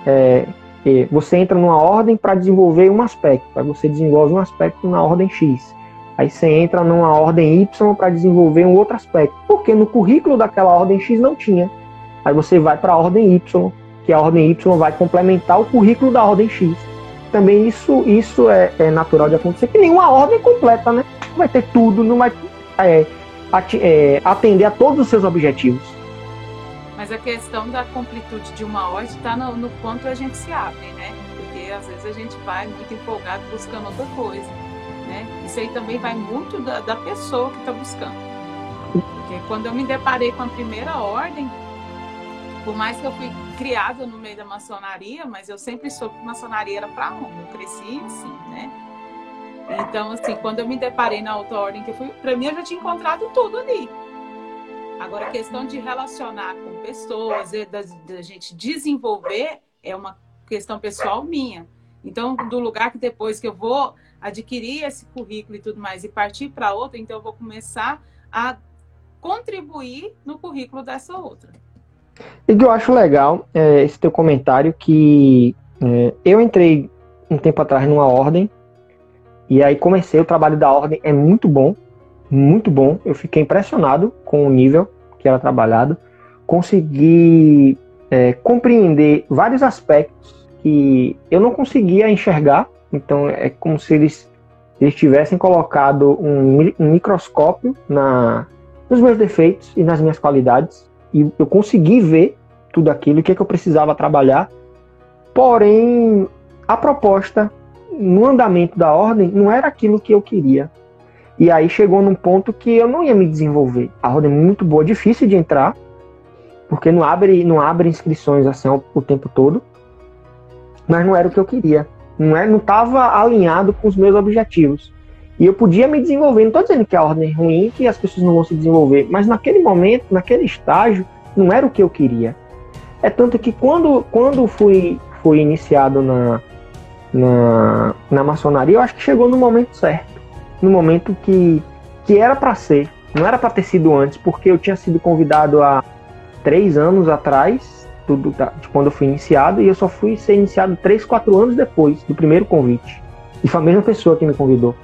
é, é, você entra numa ordem para desenvolver um aspecto, aí você desenvolve um aspecto na ordem X. Aí você entra numa ordem Y para desenvolver um outro aspecto, porque no currículo daquela ordem X não tinha. Aí você vai para a ordem Y, que a ordem Y vai complementar o currículo da ordem X. Também isso, isso é, é natural de acontecer, que nenhuma ordem completa, né? Vai ter tudo, não vai. É, é, atender a todos os seus objetivos. Mas a questão da completude de uma ordem está no, no, quanto a gente se abre, né? Porque às vezes a gente vai muito empolgado buscando outra coisa, né? Isso aí também vai muito da, da pessoa que está buscando. Porque quando eu me deparei com a primeira ordem, por mais que eu fui criada no meio da maçonaria, mas eu sempre soube que maçonaria era para homem. Eu cresci assim, né? Então, assim, quando eu me deparei na outra ordem que eu fui, para mim eu já tinha encontrado tudo ali. Agora, a questão de relacionar com pessoas, da, da gente desenvolver, é uma questão pessoal minha. Então, do lugar que depois que eu vou adquirir esse currículo e tudo mais e partir para outra, então eu vou começar a contribuir no currículo dessa outra. E que eu acho legal é, esse teu comentário que é, eu entrei um tempo atrás numa ordem e aí comecei o trabalho da ordem, é muito bom, muito bom. Eu fiquei impressionado com o nível que era trabalhado. Consegui é, compreender vários aspectos que eu não conseguia enxergar. Então é como se eles, eles tivessem colocado um, um microscópio na, nos meus defeitos e nas minhas qualidades. E eu consegui ver tudo aquilo, o que, é que eu precisava trabalhar. Porém, a proposta no andamento da ordem, não era aquilo que eu queria. E aí chegou num ponto que eu não ia me desenvolver. A ordem é muito boa, difícil de entrar, porque não abre, não abre inscrições assim o tempo todo. Mas não era o que eu queria. Não é, não estava alinhado com os meus objetivos. E eu podia me desenvolver. Não estou dizendo que a ordem é ruim, que as pessoas não vão se desenvolver, mas naquele momento, naquele estágio, não era o que eu queria. É tanto que quando, quando fui, fui iniciado na, na, na maçonaria, eu acho que chegou no momento certo. No momento que, que era para ser. Não era para ter sido antes, porque eu tinha sido convidado a, três anos atrás, tudo de quando eu fui iniciado, e eu só fui ser iniciado três, quatro anos depois do primeiro convite. E foi a mesma pessoa que me convidou.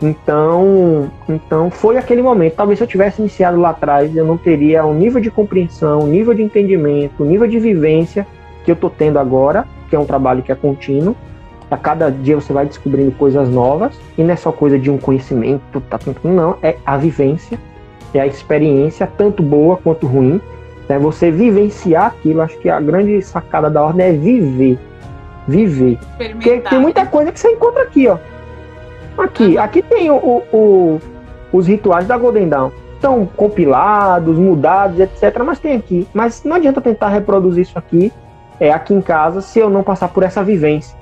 Então, então foi aquele momento. Talvez se eu tivesse iniciado lá atrás, eu não teria o nível de compreensão, o nível de entendimento, o nível de vivência que eu estou tendo agora, que é um trabalho que é contínuo. A cada dia você vai descobrindo coisas novas e não é só coisa de um conhecimento, tá, não, é a vivência, é a experiência, tanto boa quanto ruim. É você vivenciar aquilo. Acho que a grande sacada da ordem é viver. Viver. Porque tem muita coisa que você encontra aqui, ó Aqui, aqui tem o, o, os rituais da Golden Dawn. Estão compilados, mudados, etc. Mas tem aqui. Mas não adianta tentar reproduzir isso aqui, é, aqui em casa, se eu não passar por essa vivência.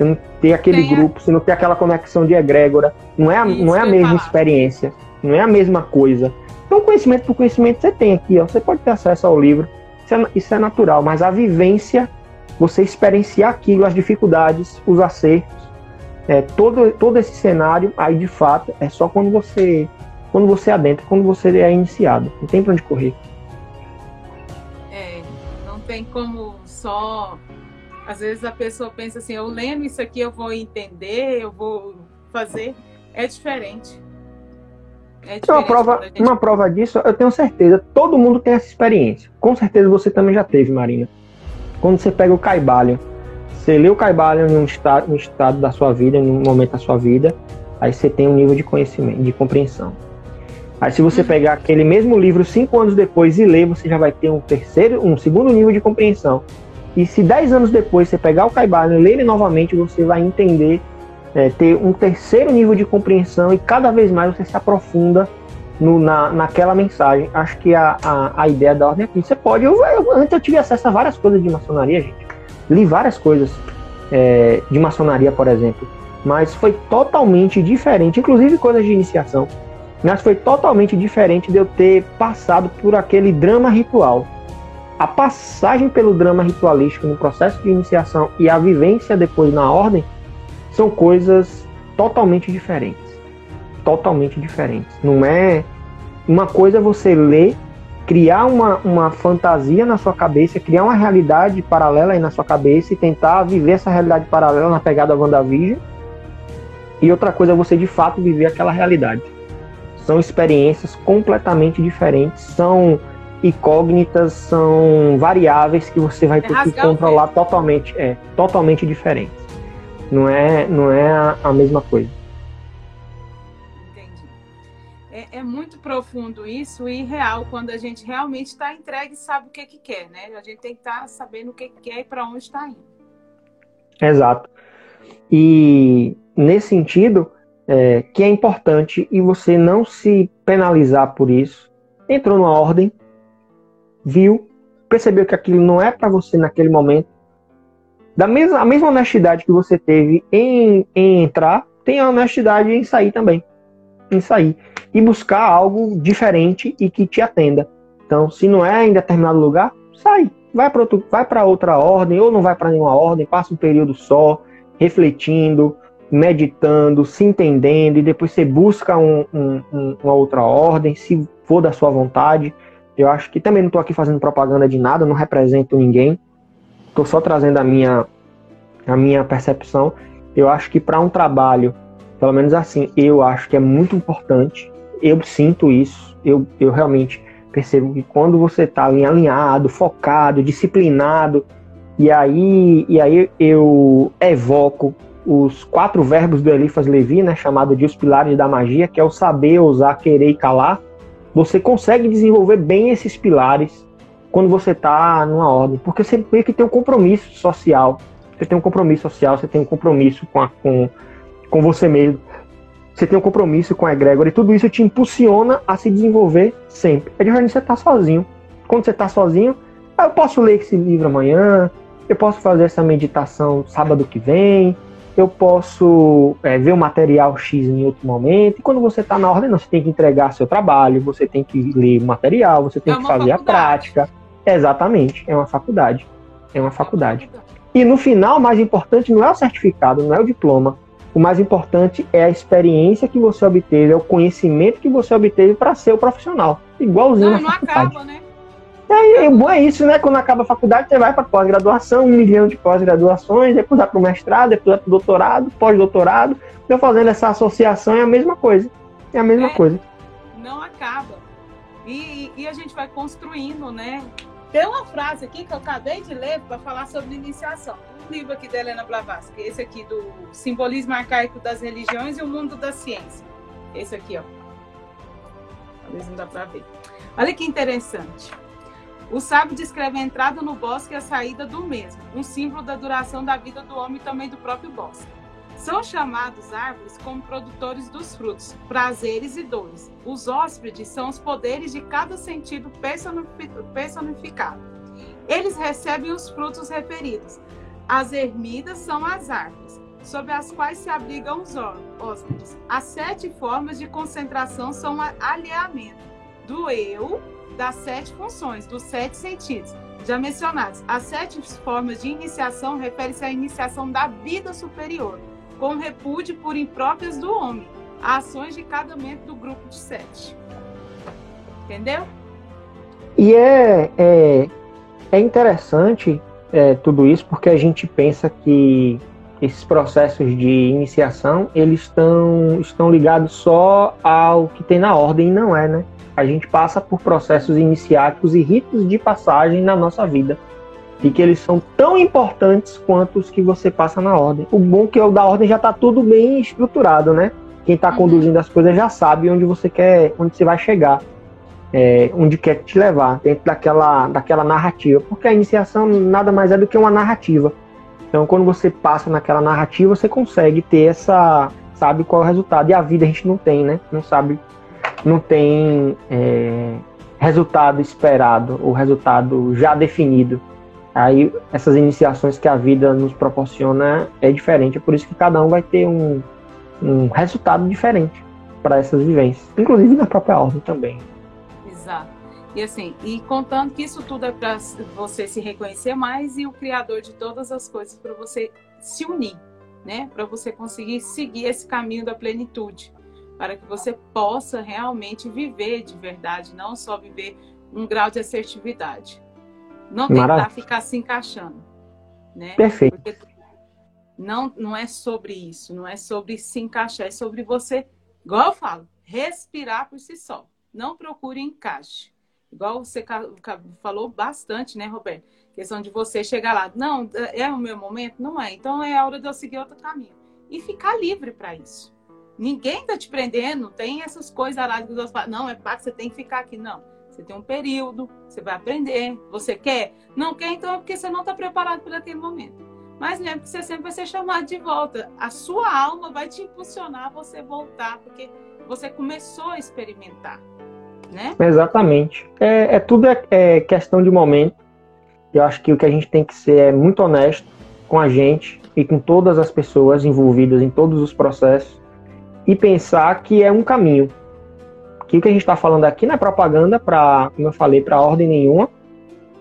Se não ter aquele tem grupo, a... se não ter aquela conexão de egrégora. Não é a, não é a mesma falar. experiência. Não é a mesma coisa. Então, conhecimento por conhecimento você tem aqui. Ó. Você pode ter acesso ao livro. Isso é, isso é natural. Mas a vivência, você experienciar aquilo, as dificuldades, os acertos é, todo, todo esse cenário, aí de fato, é só quando você quando você adentra, quando você é iniciado. Não tem pra onde correr. É, não tem como só. Às vezes a pessoa pensa assim, eu lendo isso aqui, eu vou entender, eu vou fazer. É diferente. É diferente uma, prova, gente... uma prova disso, eu tenho certeza, todo mundo tem essa experiência. Com certeza você também já teve, Marina. Quando você pega o caibalho você lê o Caibalion em um estado, um estado da sua vida, em um momento da sua vida, aí você tem um nível de conhecimento, de compreensão. Aí se você uhum. pegar aquele mesmo livro cinco anos depois e ler, você já vai ter um terceiro, um segundo nível de compreensão. E se dez anos depois você pegar o Caibalion e ler ele novamente, você vai entender, é, ter um terceiro nível de compreensão e cada vez mais você se aprofunda no, na, naquela mensagem. Acho que a, a, a ideia da ordem é aqui. Você pode. Eu, eu, antes eu tive acesso a várias coisas de maçonaria, gente li várias coisas é, de maçonaria, por exemplo, mas foi totalmente diferente, inclusive coisas de iniciação, mas foi totalmente diferente de eu ter passado por aquele drama ritual. A passagem pelo drama ritualístico no processo de iniciação e a vivência depois na ordem são coisas totalmente diferentes. Totalmente diferentes. Não é uma coisa é você ler criar uma, uma fantasia na sua cabeça, criar uma realidade paralela aí na sua cabeça e tentar viver essa realidade paralela na pegada WandaVision. E outra coisa é você de fato viver aquela realidade. São experiências completamente diferentes, são incógnitas, são variáveis que você vai é ter que controlar totalmente, é, totalmente diferentes. Não é, não é a, a mesma coisa. é, é, muito profundo isso e real quando a gente realmente está entregue e sabe o que, que quer, né? A gente tem que estar tá sabendo o que, que quer e para onde está indo. Exato. E nesse sentido, é, que é importante e você não se penalizar por isso. Entrou numa ordem, viu, percebeu que aquilo não é para você naquele momento. Da mesma, a mesma honestidade que você teve em, em entrar, tem a honestidade em sair também. Em sair e buscar algo diferente e que te atenda. Então, se não é em determinado lugar, sai, vai para vai outra ordem ou não vai para nenhuma ordem, passa um período só, refletindo, meditando, se entendendo e depois você busca um, um, uma outra ordem, se for da sua vontade. Eu acho que também não estou aqui fazendo propaganda de nada, não represento ninguém, estou só trazendo a minha, a minha percepção. Eu acho que para um trabalho, pelo menos assim, eu acho que é muito importante eu sinto isso, eu, eu realmente percebo que quando você está alinhado, focado, disciplinado, e aí, e aí eu evoco os quatro verbos do Elifas Levi, né, chamado de os pilares da magia, que é o saber, ousar, querer e calar. Você consegue desenvolver bem esses pilares quando você está numa ordem, porque você vê que tem um compromisso social. Você tem um compromisso social, você tem um compromisso com, a, com, com você mesmo você tem um compromisso com a egrégora e tudo isso te impulsiona a se desenvolver sempre. É diferente você estar tá sozinho. Quando você está sozinho, ah, eu posso ler esse livro amanhã, eu posso fazer essa meditação sábado que vem, eu posso é, ver o material X em outro momento. E quando você está na ordem, não, você tem que entregar seu trabalho, você tem que ler o material, você tem é que fazer faculdade. a prática. Exatamente, é uma faculdade. É uma faculdade. E no final, mais importante não é o certificado, não é o diploma, o mais importante é a experiência que você obteve, é o conhecimento que você obteve para ser o profissional. Igualzinho não, na não faculdade. acaba, né? É, é bom é isso, né? Quando acaba a faculdade, você vai para pós-graduação, um milhão de pós-graduações, depois vai para o mestrado, depois vai para o doutorado, pós-doutorado. Eu fazendo essa associação é a mesma coisa. É a mesma é, coisa. Não acaba. E, e, a gente vai construindo, né? Tem uma frase aqui que eu acabei de ler para falar sobre iniciação. Um livro aqui da Helena Blavatsky, esse aqui do Simbolismo Arcaico das Religiões e o Mundo da Ciência. Esse aqui, ó. Talvez não dá para ver. Olha que interessante. O sábio descreve a entrada no bosque e a saída do mesmo, um símbolo da duração da vida do homem e também do próprio bosque. São chamados árvores como produtores dos frutos, prazeres e dores. Os hóspedes são os poderes de cada sentido personificado. Eles recebem os frutos referidos. As ermidas são as árvores, sob as quais se abrigam os hóspedes. As sete formas de concentração são alinhamento do eu, das sete funções, dos sete sentidos já mencionados. As sete formas de iniciação referem-se à iniciação da vida superior, com repúdio por impróprias do homem, ações de cada membro do grupo de sete. Entendeu? E é, é, é interessante é, tudo isso porque a gente pensa que esses processos de iniciação eles estão, estão ligados só ao que tem na ordem não é, né? A gente passa por processos iniciáticos e ritos de passagem na nossa vida. E que eles são tão importantes quanto os que você passa na ordem. O bom é que o da ordem já está tudo bem estruturado, né? Quem está uhum. conduzindo as coisas já sabe onde você quer, onde você vai chegar, é, onde quer te levar, dentro daquela, daquela narrativa. Porque a iniciação nada mais é do que uma narrativa. Então, quando você passa naquela narrativa, você consegue ter essa. Sabe qual é o resultado. E a vida a gente não tem, né? Não sabe não tem é, resultado esperado, o resultado já definido. Aí essas iniciações que a vida nos proporciona é diferente, é por isso que cada um vai ter um, um resultado diferente para essas vivências, inclusive na própria ordem também. Exato. E assim, e contando que isso tudo é para você se reconhecer mais e o criador de todas as coisas para você se unir, né? Para você conseguir seguir esse caminho da plenitude para que você possa realmente viver de verdade, não só viver um grau de assertividade. Não tentar Maravilha. ficar se encaixando. Né? Perfeito. Porque não, não é sobre isso, não é sobre se encaixar, é sobre você, igual eu falo, respirar por si só. Não procure encaixe. Igual você falou bastante, né, Roberto? Questão de você chegar lá. Não, é o meu momento? Não é. Então é a hora de eu seguir outro caminho. E ficar livre para isso. Ninguém tá te prendendo, tem essas coisas lá que os outros falam, não, é que você tem que ficar aqui. Não. Você tem um período, você vai aprender. Você quer? Não quer, então é porque você não está preparado para aquele momento. Mas lembre que você sempre vai ser chamado de volta. A sua alma vai te impulsionar a você voltar, porque você começou a experimentar. Né? Exatamente. É, é tudo é, é questão de momento. Eu acho que o que a gente tem que ser é muito honesto com a gente e com todas as pessoas envolvidas em todos os processos e pensar que é um caminho. Que o que a gente está falando aqui não é propaganda para, como eu falei, para ordem nenhuma.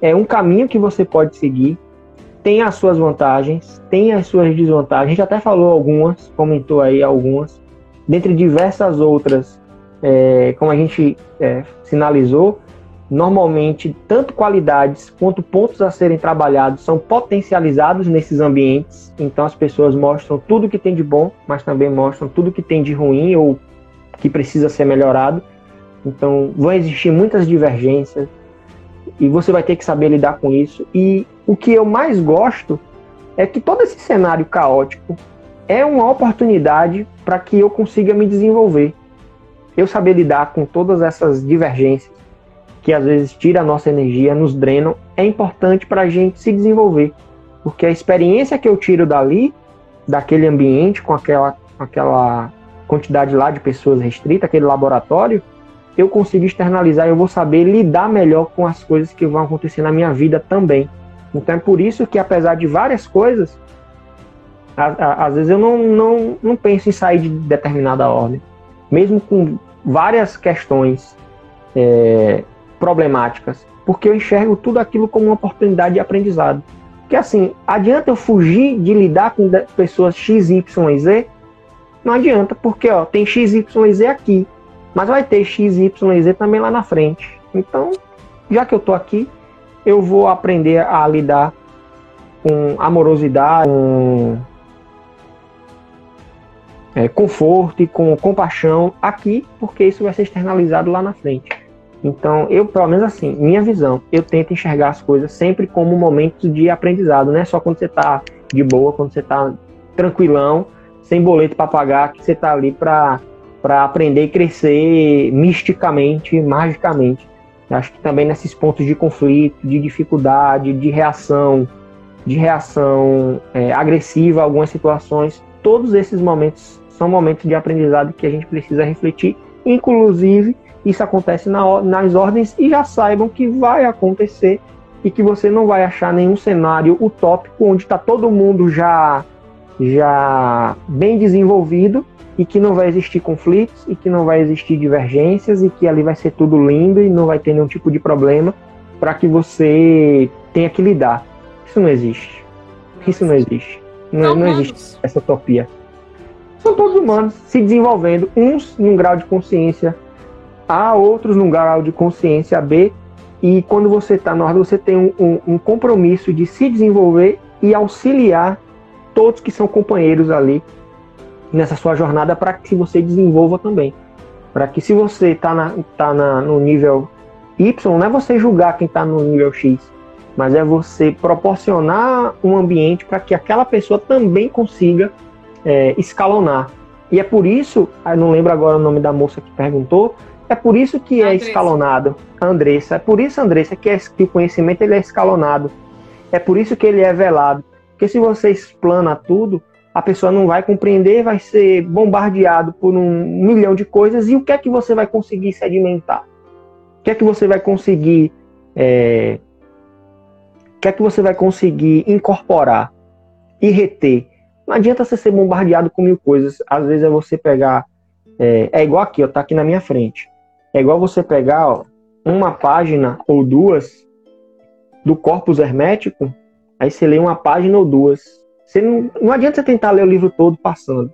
É um caminho que você pode seguir. Tem as suas vantagens, tem as suas desvantagens. A gente até falou algumas, comentou aí algumas. Dentre diversas outras, é, como a gente é, sinalizou, normalmente tanto qualidades quanto pontos a serem trabalhados são potencializados nesses ambientes. Então as pessoas mostram tudo que tem de bom, mas também mostram tudo que tem de ruim ou que precisa ser melhorado. Então vão existir muitas divergências e você vai ter que saber lidar com isso. E o que eu mais gosto é que todo esse cenário caótico é uma oportunidade para que eu consiga me desenvolver. Eu saber lidar com todas essas divergências que às vezes tira a nossa energia, nos drenam, é importante para a gente se desenvolver. Porque a experiência que eu tiro dali, daquele ambiente, com aquela, aquela quantidade lá de pessoas restrita, aquele laboratório, eu consigo externalizar eu vou saber lidar melhor com as coisas que vão acontecer na minha vida também. Então é por isso que, apesar de várias coisas, às vezes eu não, não, não penso em sair de determinada ordem. Mesmo com várias questões é, problemáticas, porque eu enxergo tudo aquilo como uma oportunidade de aprendizado. Que assim, adianta eu fugir de lidar com pessoas X, Y e Z? Não adianta, porque ó, tem X, Y e Z aqui, mas vai ter X, Y e Z também lá na frente. Então, já que eu tô aqui, eu vou aprender a lidar com amorosidade, com é, conforto e com compaixão aqui, porque isso vai ser externalizado lá na frente. Então, eu, pelo menos assim, minha visão, eu tento enxergar as coisas sempre como momentos de aprendizado, não é só quando você está de boa, quando você está tranquilão, sem boleto para pagar, que você está ali para aprender e crescer misticamente, magicamente. Acho que também nesses pontos de conflito, de dificuldade, de reação, de reação é, agressiva a algumas situações, todos esses momentos são momentos de aprendizado que a gente precisa refletir, inclusive isso acontece na, nas ordens e já saibam que vai acontecer e que você não vai achar nenhum cenário utópico onde está todo mundo já já bem desenvolvido e que não vai existir conflitos e que não vai existir divergências e que ali vai ser tudo lindo e não vai ter nenhum tipo de problema para que você tenha que lidar. Isso não existe. Isso não existe. Não, não existe essa utopia. São todos humanos se desenvolvendo, uns num grau de consciência A, outros num grau de consciência B. E quando você está ordem, você tem um, um, um compromisso de se desenvolver e auxiliar todos que são companheiros ali nessa sua jornada para que você desenvolva também. Para que se você está na, tá na, no nível Y, não é você julgar quem está no nível X, mas é você proporcionar um ambiente para que aquela pessoa também consiga é, escalonar. E é por isso, eu não lembro agora o nome da moça que perguntou, é por isso que é escalonado, Andressa. É por isso, Andressa, que, é, que o conhecimento ele é escalonado. É por isso que ele é velado. Porque se você explana tudo, a pessoa não vai compreender, vai ser bombardeado por um milhão de coisas. E o que é que você vai conseguir sedimentar? O que é que você vai conseguir é, o que é que você vai conseguir incorporar e reter? Não adianta você ser bombardeado com mil coisas. Às vezes é você pegar. É, é igual aqui, ó, tá aqui na minha frente. É igual você pegar ó, uma página ou duas do corpus hermético, aí você lê uma página ou duas. Você não, não adianta você tentar ler o livro todo passando.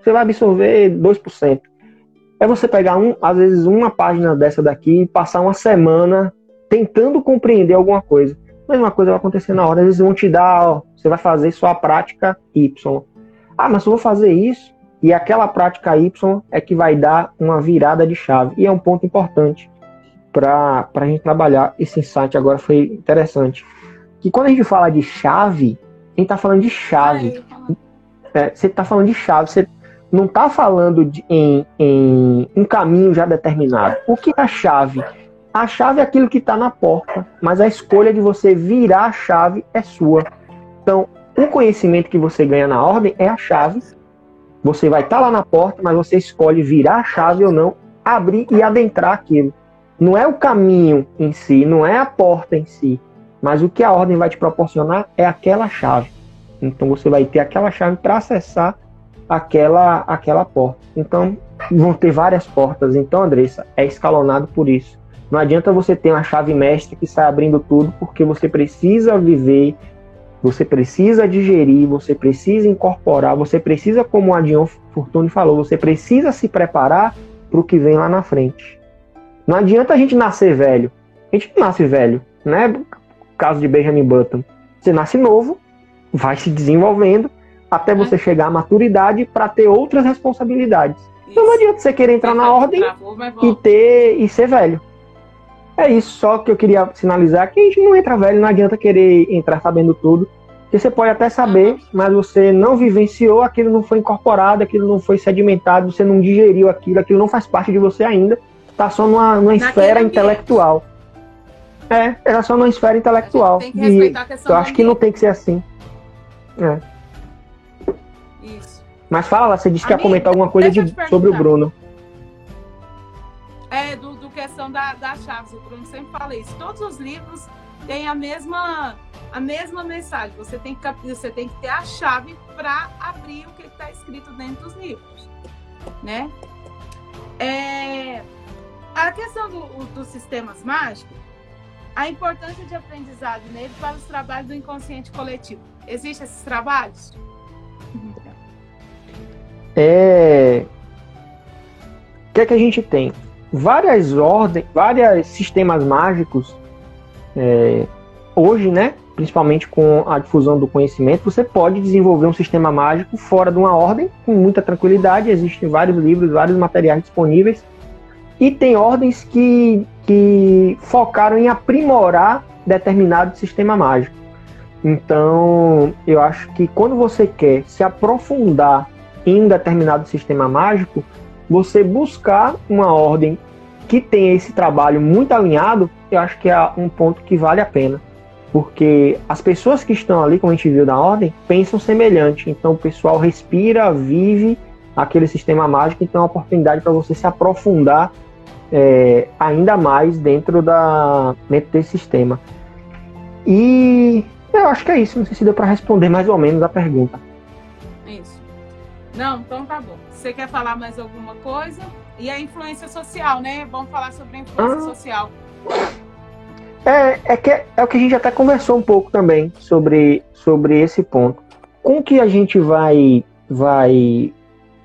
Você vai absorver 2%. É você pegar, um, às vezes, uma página dessa daqui e passar uma semana tentando compreender alguma coisa mesma coisa vai acontecer na hora. Às vezes vão te dar, ó, você vai fazer sua prática Y. Ah, mas eu vou fazer isso. E aquela prática Y é que vai dar uma virada de chave. E é um ponto importante para a gente trabalhar. Esse insight agora foi interessante. Que quando a gente fala de chave, a gente está falando de chave. É, você está falando de chave. Você não está falando de, em, em um caminho já determinado. O que é a chave? A chave é aquilo que está na porta, mas a escolha de você virar a chave é sua. Então, o conhecimento que você ganha na ordem é a chave. Você vai estar tá lá na porta, mas você escolhe virar a chave ou não, abrir e adentrar aquilo. Não é o caminho em si, não é a porta em si, mas o que a ordem vai te proporcionar é aquela chave. Então você vai ter aquela chave para acessar aquela aquela porta. Então vão ter várias portas. Então, Andressa, é escalonado por isso. Não adianta você ter uma chave mestre que sai abrindo tudo, porque você precisa viver, você precisa digerir, você precisa incorporar, você precisa, como o Adion Fortune falou, você precisa se preparar para o que vem lá na frente. Não adianta a gente nascer velho. A gente não nasce velho, né? Caso de Benjamin Button. Você nasce novo, vai se desenvolvendo até você chegar à maturidade para ter outras responsabilidades. Isso. Então não adianta você querer entrar na ordem e ter e ser velho. É isso, só que eu queria sinalizar que a gente não entra velho, não adianta querer entrar sabendo tudo. Porque você pode até saber, mas você não vivenciou, aquilo não foi incorporado, aquilo não foi sedimentado, você não digeriu aquilo, aquilo não faz parte de você ainda. Está só numa, numa esfera ambiente. intelectual. É, era só numa esfera intelectual. Tem que respeitar a questão eu acho que não tem que ser assim. É. Isso. Mas fala, você disse que ia comentar alguma coisa de, sobre o Bruno. É, do questão da, das chaves, o Bruno sempre fala isso. Todos os livros têm a mesma, a mesma mensagem. Você tem que, você tem que ter a chave para abrir o que está escrito dentro dos livros, né? É, a questão do, dos sistemas mágicos, a importância de aprendizado nele para os trabalhos do inconsciente coletivo. Existem esses trabalhos? É... O que é que a gente tem? Várias ordens, vários sistemas mágicos É, hoje, né, principalmente com a difusão do conhecimento, você pode desenvolver um sistema mágico fora de uma ordem com muita tranquilidade. Existem vários livros, vários materiais disponíveis. E tem ordens que, que focaram em aprimorar determinado sistema mágico. Então, eu acho que quando você quer se aprofundar em um determinado sistema mágico, você buscar uma ordem que tenha esse trabalho muito alinhado, eu acho que é um ponto que vale a pena. Porque as pessoas que estão ali, como a gente viu da ordem, pensam semelhante. Então o pessoal respira, vive aquele sistema mágico, então é uma oportunidade para você se aprofundar é, ainda mais dentro, da, dentro desse sistema. E eu acho que é isso. Não sei se deu para responder mais ou menos a pergunta. Isso. Não, então tá bom. Você quer falar mais alguma coisa? E a influência social, né? Vamos falar sobre a influência ah. social. É, é, que é, é o que a gente até conversou um pouco também sobre, sobre esse ponto. Com que a gente vai. vai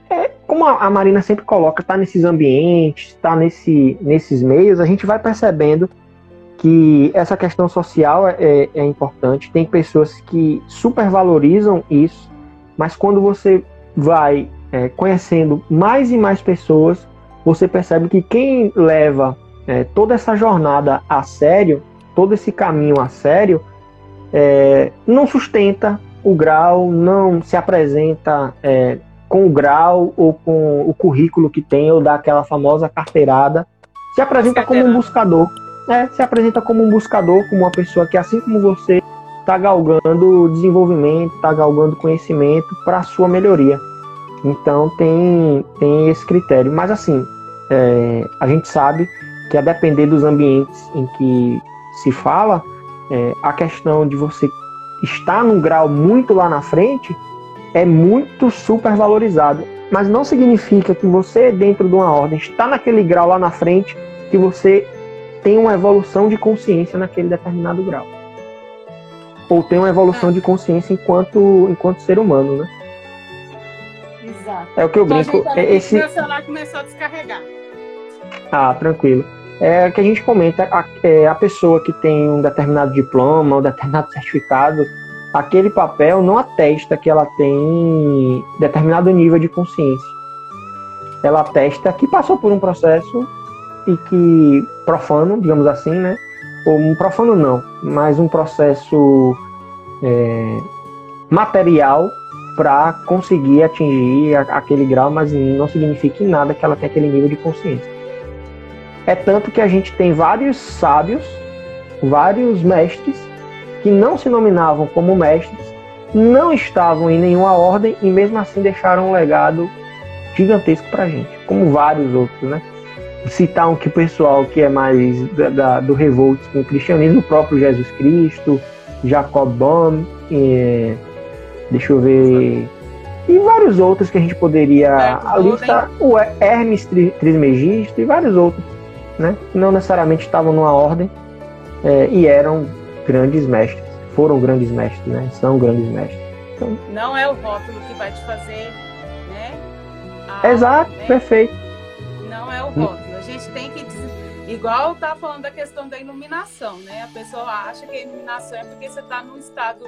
é, como a, a, Marina sempre coloca, tá nesses ambientes, tá nesse, nesses meios, a gente vai percebendo que essa questão social é, é, é importante. Tem pessoas que supervalorizam isso, mas quando você vai é, conhecendo mais e mais pessoas, você percebe que quem leva é, toda essa jornada a sério, todo esse caminho a sério, é, não sustenta o grau, não se apresenta é, com o grau ou com o currículo que tem, ou dá aquela famosa carteirada, se apresenta como um buscador. É, se apresenta como um buscador, como uma pessoa que, assim como você, está galgando desenvolvimento, está galgando conhecimento para a sua melhoria. Então tem, tem esse critério. Mas assim, é, a gente sabe que a depender dos ambientes em que se fala, é, a questão de você estar num grau muito lá na frente é muito super valorizado. Mas não significa que você, dentro de uma ordem, está naquele grau lá na frente, que você tem uma evolução de consciência naquele determinado grau. Ou tem uma evolução de consciência enquanto, enquanto ser humano, né? Exato. É o que eu brinco. Tá esse... Meu celular começou a descarregar. Ah, tranquilo. É que a gente comenta, a, é, a pessoa que tem um determinado diploma, um determinado <laughs> certificado, aquele papel não atesta que ela tem determinado nível de consciência. Ela atesta que passou por um processo e que profano, digamos assim, né? Um profano não, mas um processo é, material para conseguir atingir aquele grau, mas não significa em nada que ela tenha aquele nível de consciência. É tanto que a gente tem vários sábios, vários mestres que não se nominavam como mestres, não estavam em nenhuma ordem e mesmo assim deixaram um legado gigantesco para a gente, como vários outros, né? Citar um que o pessoal que é mais da, da, do revolt com o cristianismo, o próprio Jesus Cristo, Jacob Bohm, e, deixa eu ver, e vários outros que a gente poderia. a lista, o Hermes Trismegisto e vários outros, né? Não necessariamente estavam numa ordem é, e eram grandes mestres. Foram grandes mestres, né? São grandes mestres. Então, não é o rótulo que vai te fazer, né? A, Exato, né? perfeito. Não é o rótulo gente tem que. Igual tá falando da questão da iluminação, né? A pessoa acha que a iluminação é porque você está num estado.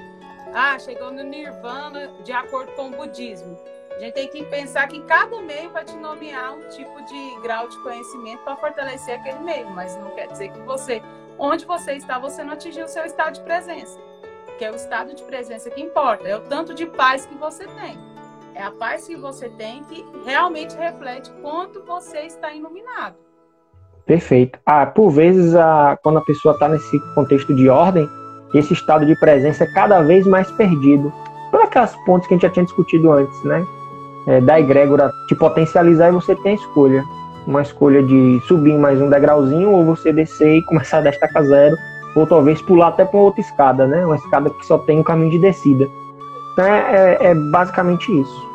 Ah, chegou no nirvana de acordo com o budismo. A gente tem que pensar que cada meio vai te nomear um tipo de grau de conhecimento para fortalecer aquele meio, mas não quer dizer que você, onde você está, você não atingiu o seu estado de presença. Que é o estado de presença que importa, é o tanto de paz que você tem. É a paz que você tem que realmente reflete quanto você está iluminado. Perfeito. Ah, por vezes, a, quando a pessoa está nesse contexto de ordem, esse estado de presença é cada vez mais perdido. Por aquelas pontos que a gente já tinha discutido antes, né? É, da egrégora te potencializar e você tem a escolha. Uma escolha de subir mais um degrauzinho ou você descer e começar <laughs> da estaca zero, ou talvez pular até para outra escada, né? Uma escada que só tem um caminho de descida. Então é, é, é basicamente isso.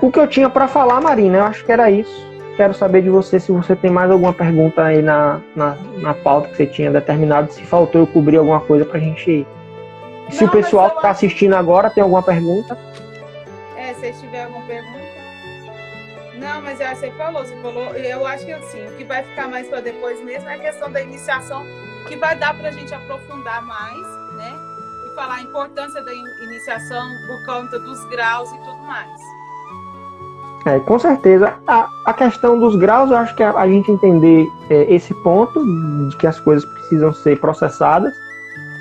O que eu tinha para falar, Marina, eu acho que era isso. Quero saber de você se você tem mais alguma pergunta aí na, na, na pauta que você tinha determinado, se faltou eu cobrir alguma coisa pra gente ir. Se Não, o pessoal que está assistindo agora tem alguma pergunta. É, se tiver alguma pergunta. Não, mas já você falou, você falou. Eu acho que assim, o que vai ficar mais para depois mesmo é a questão da iniciação que vai dar para a gente aprofundar mais, né? E falar a importância da iniciação por conta dos graus e tudo mais. É, com certeza. A, a questão dos graus, eu acho que a, a gente entender é, esse ponto de que as coisas precisam ser processadas.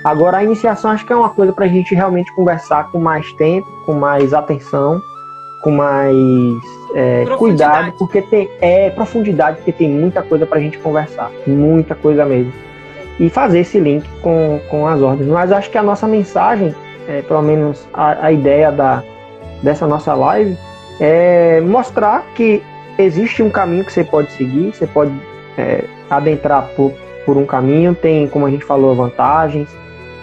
Agora, a iniciação acho que é uma coisa para a gente realmente conversar com mais tempo, com mais atenção, com mais é, cuidado, porque tem é profundidade, porque tem muita coisa para a gente conversar, muita coisa mesmo. E fazer esse link com, com as ordens. Mas acho que a nossa mensagem, é, pelo menos a, a ideia da, dessa nossa live, é mostrar que existe um caminho que você pode seguir, você pode é, adentrar por, por um caminho, tem, como a gente falou, vantagens,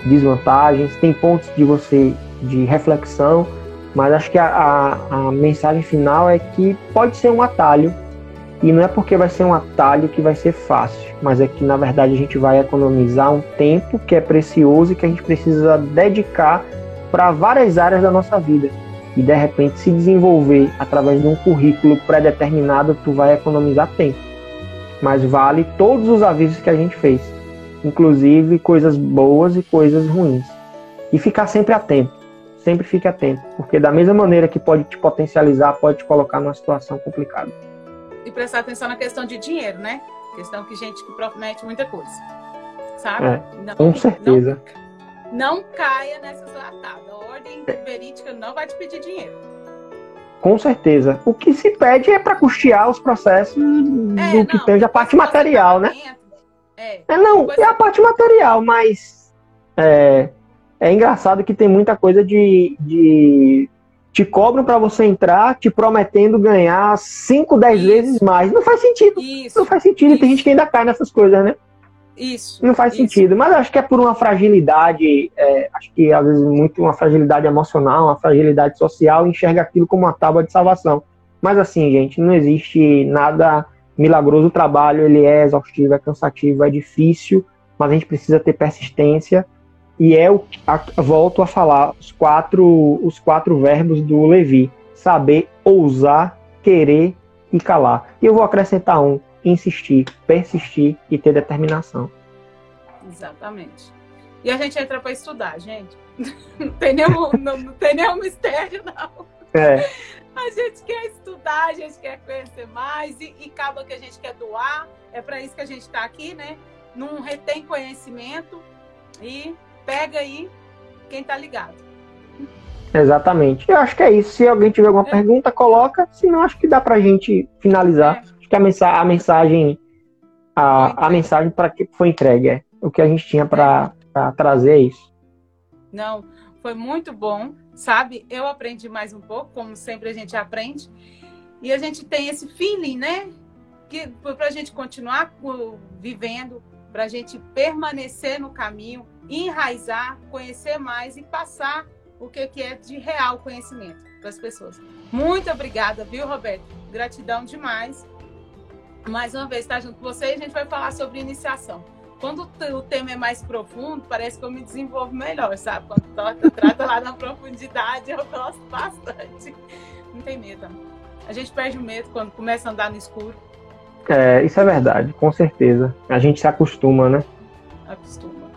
desvantagens, tem pontos de você de reflexão, mas acho que a, a, a, mensagem final é que pode ser um atalho, e não é porque vai ser um atalho que vai ser fácil, mas é que na verdade a gente vai economizar um tempo que é precioso e que a gente precisa dedicar para várias áreas da nossa vida e de repente se desenvolver através de um currículo pré-determinado, tu vai economizar tempo. Mas vale todos os avisos que a gente fez, inclusive coisas boas e coisas ruins. E ficar sempre atento, sempre fique atento, porque da mesma maneira que pode te potencializar, pode te colocar numa situação complicada. E prestar atenção na questão de dinheiro, né? Questão que gente que promete muita coisa. Sabe? É, não, com certeza. Não, não caia nessa latada ordem verídica não vai te pedir dinheiro. Com certeza. O que se pede é para custear os processos é, do que não, tem a parte material, né? É, é não, é a parte material, mas é, é engraçado que tem muita coisa de, de te cobram para você entrar, te prometendo ganhar 5, 10 vezes mais. Não faz sentido. Isso, não faz sentido. Isso. Tem gente que ainda cai nessas coisas, né? Isso. Não faz isso. sentido, mas acho que é por uma fragilidade, é, acho que às vezes muito uma fragilidade emocional, uma fragilidade social, enxerga aquilo como uma tábua de salvação. Mas assim, gente, não existe nada milagroso. O trabalho ele é exaustivo, é cansativo, é difícil, mas a gente precisa ter persistência. E é o a, volto a falar os quatro os quatro verbos do Levi: saber, ousar, querer e calar. E eu vou acrescentar um: insistir, persistir e ter determinação. Exatamente. E a gente entra para estudar, gente. <laughs> Não tem, nenhum, não, não tem nenhum mistério, não. É. A gente quer estudar, a gente quer conhecer mais e, e acaba que a gente quer doar. É para isso que a gente está aqui, né? Não retém conhecimento e pega aí quem está ligado. Exatamente. Eu acho que é isso. Se alguém tiver alguma é. pergunta, coloca. Se não, acho que dá para a gente finalizar. É que a, mensa a mensagem a, a mensagem para que foi entregue é o que a gente tinha para trazer é isso. Não, foi muito bom, sabe? Eu aprendi mais um pouco, como sempre a gente aprende, e a gente tem esse feeling, né? Que para a gente continuar vivendo, para a gente permanecer no caminho, enraizar, conhecer mais e passar o que, que é de real conhecimento para as pessoas. Muito obrigada, viu, Roberto? Gratidão demais mais uma vez estar junto com você e a gente vai falar sobre iniciação. Quando o tema é mais profundo, parece que eu me desenvolvo melhor, sabe? Quando trata lá na profundidade, eu gosto bastante. Não tem medo. A gente perde o medo quando começa a andar no escuro. É, isso é verdade, com certeza. A gente se acostuma, né? Acostuma.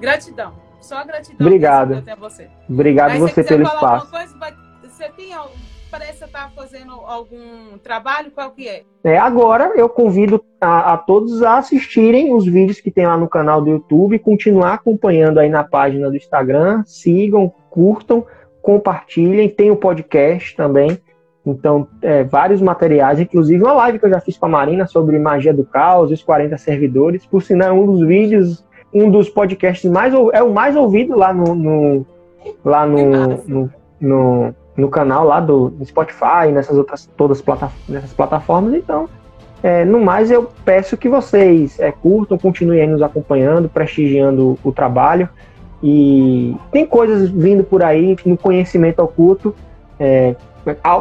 Gratidão. Só gratidão. Obrigado. Você. Obrigado Aí, você pelo espaço. Coisa, você tem algum parece que você está fazendo algum trabalho, qual que é? É, agora eu convido a, a, todos a assistirem os vídeos que tem lá no canal do YouTube, continuar acompanhando aí na página do Instagram, sigam, curtam, compartilhem, tem o podcast também, então é, vários materiais, inclusive uma live que eu já fiz com a Marina sobre magia do caos, os 40 servidores, por sinal é um dos vídeos, um dos podcasts mais, é o mais ouvido lá no, no lá no, no, no no canal lá do, Spotify, nessas outras todas nessas plataformas. Então, é, no mais, eu peço que vocês é, curtam, continuem nos acompanhando, prestigiando o trabalho. E tem coisas vindo por aí no conhecimento oculto, é,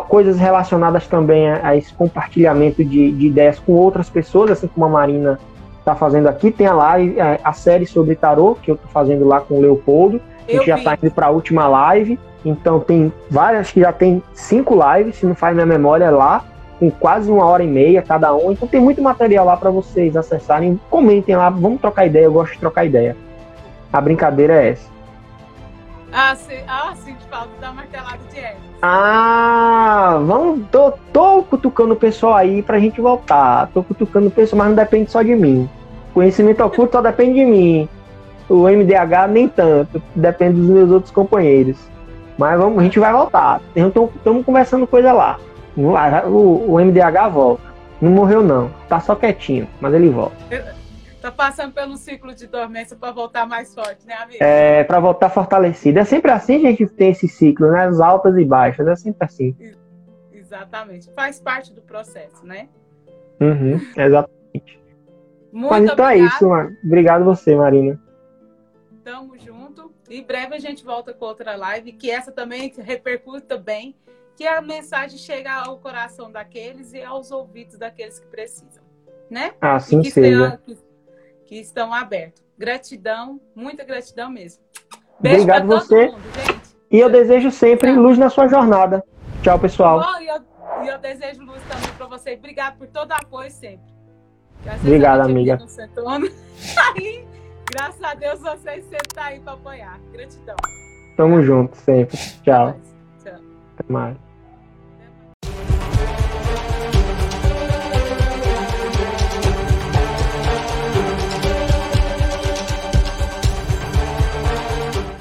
coisas relacionadas também a, a esse compartilhamento de, de, ideias com outras pessoas, assim como a Marina está fazendo aqui. Tem a live, a, a série sobre tarô que eu estou fazendo lá com o Leopoldo. A gente já está indo para a última live. Então tem várias que já tem cinco lives, se não faz minha memória lá. com quase uma hora e meia cada um. Então tem muito material lá para vocês acessarem. Comentem lá, vamos trocar ideia. Eu gosto de trocar ideia. A brincadeira é essa. Ah, sim, ah, sim falta da martelada de Hermes. Ah, vamos. Tô, tô cutucando o pessoal aí pra gente voltar. Tô cutucando o pessoal, mas não depende só de mim. Conhecimento oculto só depende de mim. O MDH nem tanto. Depende dos meus outros companheiros. Mas vamos, a gente vai voltar. Estamos conversando coisa lá. O, o MDH volta. Não morreu, não. Tá só quietinho, mas ele volta. Tá passando pelo ciclo de dormência para voltar mais forte, né, amigo? É, para voltar fortalecido. É sempre assim, a gente tem esse ciclo, né? As altas e baixas, é sempre assim. Exatamente. Faz parte do processo, né? Uhum, exatamente. Muito Mas então é isso, mano. Obrigado você, Marina. Tamo junto. Em breve a gente volta com outra live, que essa também repercuta bem, que a mensagem chega ao coração daqueles e aos ouvidos daqueles que precisam, né? Assim que seja. que, que, estão abertos. Gratidão, muita gratidão mesmo. Beijo Obrigado você. Mundo, e eu desejo sempre Tchau. luz na sua jornada. Tchau, pessoal. Oh, e, eu, e eu desejo luz também para você. Obrigado por todo o apoio sempre. Obrigado, amiga. <laughs> Aí, graças a Deus você sempre tá aí para apoiar. Gratidão. Tamo junto sempre. Tchau. Tchau. Até mais.